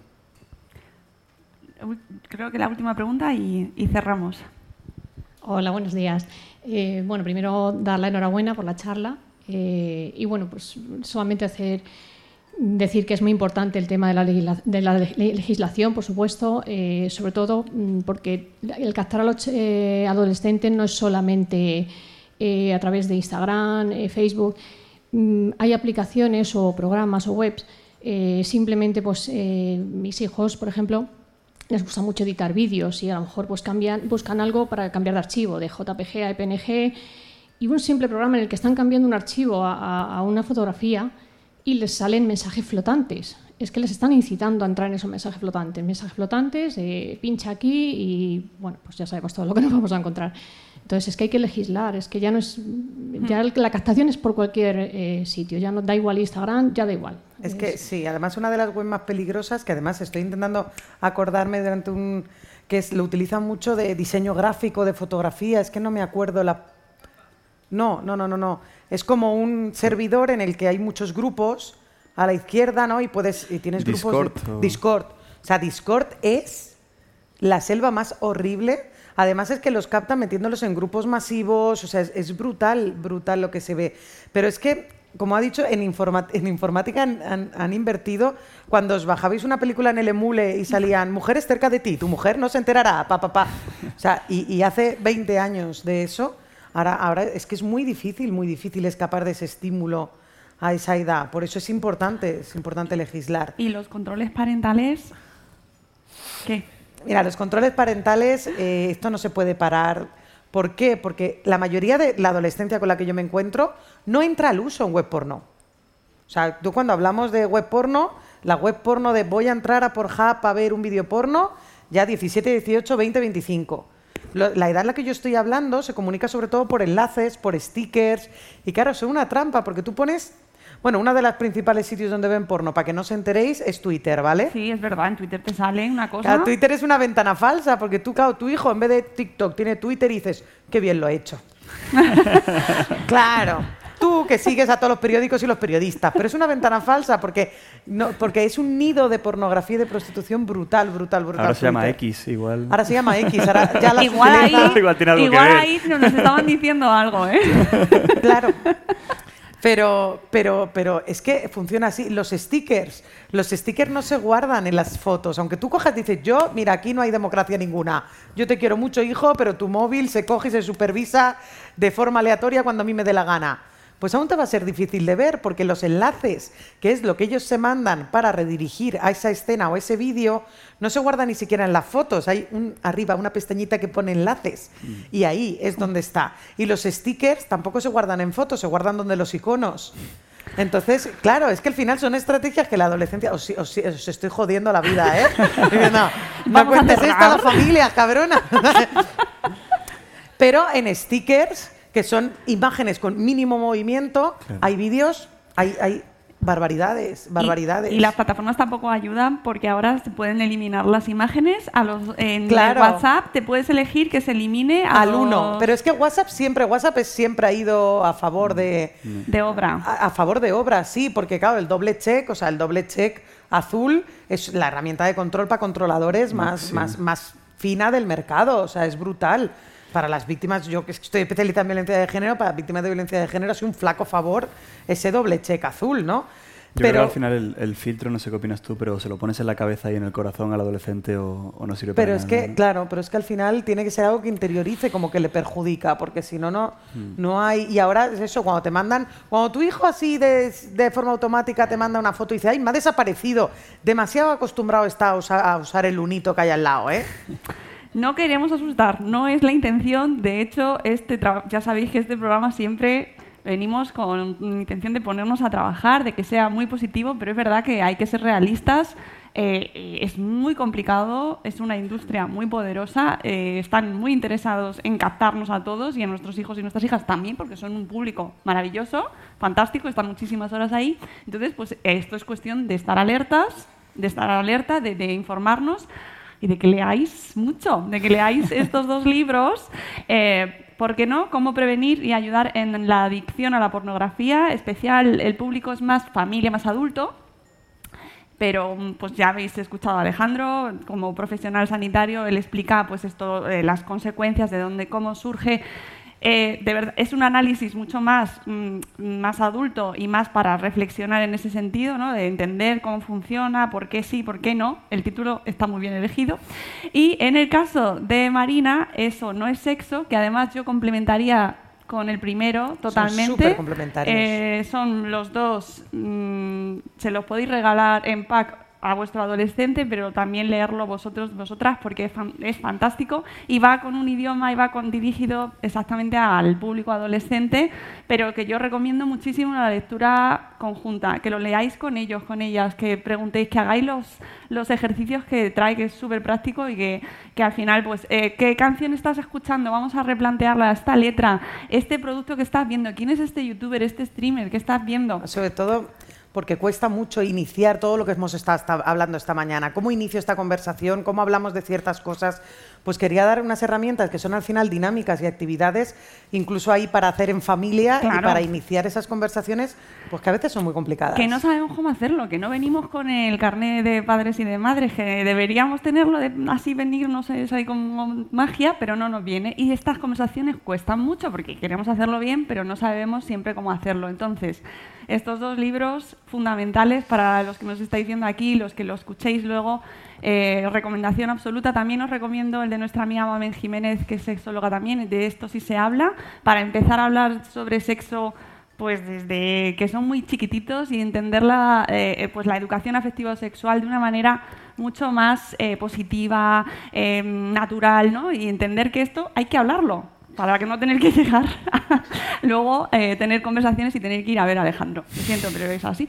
Creo que la última pregunta y, cerramos. Hola, buenos días. Eh, bueno, primero dar la enhorabuena por la charla eh, y bueno, pues solamente hacer decir que es muy importante el tema de la, legislación, por supuesto, eh, sobre todo mm, porque el captar a los adolescentes no es solamente a través de Instagram, Facebook. Mm, hay aplicaciones o programas o webs. simplemente, pues, mis hijos, por ejemplo, les gusta mucho editar vídeos y a lo mejor pues cambian, buscan algo para cambiar de archivo, de JPG a EPNG, y un simple programa en el que están cambiando un archivo a, a- a una fotografía y les salen mensajes flotantes. Es que les están incitando a entrar en esos mensajes flotantes. Mensajes flotantes, eh, pincha aquí y bueno, pues ya sabemos todo lo que nos vamos a encontrar. Entonces es que hay que legislar, es que ya no es, ya el- la captación es por cualquier eh, sitio, ya no da igual Instagram, ya da igual. Es que sí, además una de las webs más peligrosas, que además estoy intentando acordarme durante un... que es, lo utilizan mucho de diseño gráfico, de fotografía, es que no me acuerdo la... No, no, no, no, no. Es como un servidor en el que hay muchos grupos a la izquierda, ¿no? Y puedes y tienes grupos de- Discord o- Discord. O sea, Discord es la selva más horrible. Además es que los captan metiéndolos en grupos masivos, o sea, es, brutal, brutal lo que se ve. Pero es que, como ha dicho, en, informática han invertido, cuando os bajabais una película en el emule y salían mujeres cerca de ti, tu mujer no se enterará, pa, pa, pa. O sea, y, y hace 20 años de eso, ahora, ahora es que es muy difícil, muy difícil escapar de ese estímulo a esa edad. Por eso es importante, es importante legislar. ¿Y los controles parentales? ¿Qué? Mira, los controles parentales, eh, esto no se puede parar. ¿Por qué? Porque la mayoría de la adolescencia con la que yo me encuentro no entra al uso en web porno. O sea, tú cuando hablamos de web porno, La web porno de voy a entrar a Pornhub a ver un vídeo porno, ya 17, 18, 20, 25. Lo- la edad en la que yo estoy hablando se comunica sobre todo por enlaces, por stickers. Y claro, es una trampa porque tú pones. Bueno, una de las principales sitios donde ven porno, para que no os enteréis, es Twitter, ¿vale? Sí, es verdad, en Twitter te sale una cosa. Claro, Twitter es una ventana falsa, porque tú, claro, tu hijo en vez de TikTok tiene Twitter y dices, qué bien lo he hecho. *laughs* claro. Tú que sigues a todos los periódicos y los periodistas, pero es una ventana falsa porque, no, porque es un nido de pornografía y de prostitución brutal, brutal, brutal. Ahora se llama. X, igual. Ahora se llama X, ahora ya la *laughs* igual ahí, Igual tiene algo que igual ver. ahí nos estaban diciendo algo, ¿eh? Claro. Pero, pero, pero es que funciona así. Los stickers, los stickers no se guardan en las fotos. Aunque tú cojas dices, yo, mira, aquí no hay democracia ninguna. Yo te quiero mucho, hijo, pero tu móvil se coge y se supervisa de forma aleatoria cuando a mí me dé la gana. Pues aún te va a ser difícil de ver porque los enlaces, que es lo que ellos se mandan para redirigir a esa escena o ese vídeo, no se guardan ni siquiera en las fotos. Hay un, arriba una pestañita que pone enlaces y ahí es donde está. Y los stickers tampoco se guardan en fotos, se guardan donde los iconos. Entonces, claro, es que al final son estrategias que la adolescencia... Os, os- os estoy jodiendo la vida, ¿eh? *laughs* No, no cuentes esto a la familia, cabrona. *laughs* Pero en stickers, que son imágenes con mínimo movimiento, hay vídeos, hay, hay barbaridades, barbaridades. Y, y las plataformas tampoco ayudan porque ahora se pueden eliminar las imágenes a los en Claro. WhatsApp te puedes elegir que se elimine a al los- uno. Pero es que WhatsApp siempre, WhatsApp es- siempre ha ido a favor de, de obra. a, a favor de obra, sí, porque claro, el doble check, o sea, el doble check azul es la herramienta de control para controladores más, Máximo. más, más fina del mercado, o sea, es brutal. Para las víctimas, yo que estoy especializada en violencia de género, para víctimas de violencia de género es un flaco favor ese doble check azul, ¿no? Yo creo que al final el, el filtro, no sé qué opinas tú, pero se lo pones en la cabeza y en el corazón al adolescente o, o no sirve Pero para es nada, que, ¿no? claro, pero es que al final tiene que ser algo que interiorice, como que le perjudica, porque si no, no, Hmm. no hay. Y ahora es eso, cuando te mandan, cuando tu hijo así de, de forma automática te manda una foto y dice, ay, me ha desaparecido, demasiado acostumbrado está a usar, a usar el lunito que hay al lado, ¿eh? *laughs* No queremos asustar, no es la intención. De hecho, este ya sabéis que este programa siempre venimos con intención de ponernos a trabajar, de que sea muy positivo, pero es verdad que hay que ser realistas. Eh, eh, es muy complicado, es una industria muy poderosa, eh, están muy interesados en captarnos a todos y a nuestros hijos y nuestras hijas también, porque son un público maravilloso, fantástico, están muchísimas horas ahí. Entonces, pues esto es cuestión de estar alertas, de estar alerta, de informarnos y de que leáis mucho, de que leáis *laughs* estos dos libros. Eh, ¿Por qué no? ¿Cómo prevenir y ayudar en la adicción a la pornografía? Especial, el público es más familia, más adulto. Pero pues ya habéis escuchado a Alejandro, como profesional sanitario, él explica pues esto, eh, las consecuencias de dónde, cómo surge. Eh, de verdad, es un análisis mucho más, mm, más adulto y más para reflexionar en ese sentido, ¿no? de entender cómo funciona, por qué sí, por qué no. El título está muy bien elegido. Y en el caso de Marina, eso no es sexo, que además yo complementaría con el primero totalmente. supercomplementarios. Eh, son los dos, mm, se los podéis regalar en pack a vuestro adolescente, pero también leerlo vosotros, vosotras, porque es, fan- es fantástico y va con un idioma y va con, dirigido exactamente al público adolescente, pero que yo recomiendo muchísimo la lectura conjunta, que lo leáis con ellos, con ellas, que preguntéis, que hagáis los, los ejercicios que trae, que es súper práctico y que, que al final, pues, eh, ¿qué canción estás escuchando? Vamos a replantearla, esta letra, este producto que estás viendo, ¿quién es este youtuber, este streamer que estás viendo? Sobre todo porque cuesta mucho iniciar todo lo que hemos estado hablando esta mañana. ¿Cómo inicio esta conversación? ¿Cómo hablamos de ciertas cosas? Pues quería dar unas herramientas que son al final dinámicas y actividades, incluso ahí para hacer en familia y Claro. para iniciar esas conversaciones, pues que a veces son muy complicadas. Que no sabemos cómo hacerlo, que no venimos con el carnet de padres y de madres, que deberíamos tenerlo de así venirnos es ahí como magia, pero no nos viene. Y estas conversaciones cuestan mucho porque queremos hacerlo bien, pero no sabemos siempre cómo hacerlo. Entonces, estos dos libros fundamentales para los que nos estáis viendo aquí, los que lo escuchéis luego, eh, recomendación absoluta. También os recomiendo el de nuestra amiga Mamen Jiménez, que es sexóloga también, de esto sí se habla, para empezar a hablar sobre sexo pues desde que son muy chiquititos y entender la, eh, pues la educación afectivo-sexual de una manera mucho más eh, positiva, eh, natural, ¿no? Y entender que esto hay que hablarlo para que no tener que llegar *laughs* luego eh, tener conversaciones y tener que ir a ver a Alejandro. Lo siento, pero es así.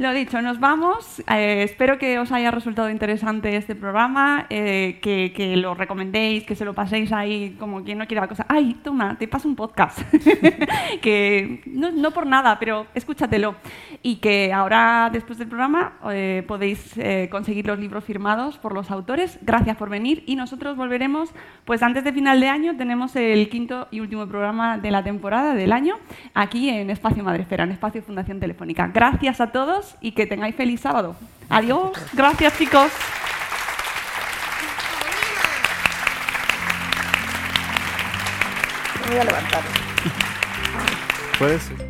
Lo dicho, nos vamos. Eh, espero que os haya resultado interesante este programa, eh, que, lo recomendéis, que se lo paséis ahí como quien no quiera la cosa. Ay, toma, te paso un podcast. *laughs* que no, por nada, pero escúchatelo. Y que ahora, después del programa, eh, podéis conseguir los libros firmados por los autores. Gracias por venir y nosotros volveremos, pues antes de final de año tenemos el quinto y último programa de la temporada del año aquí en Espacio Madresfera, en Espacio Fundación Telefónica. Gracias a todos y que tengáis feliz sábado. Adiós. Gracias, chicos. Me voy a levantar. Puedes.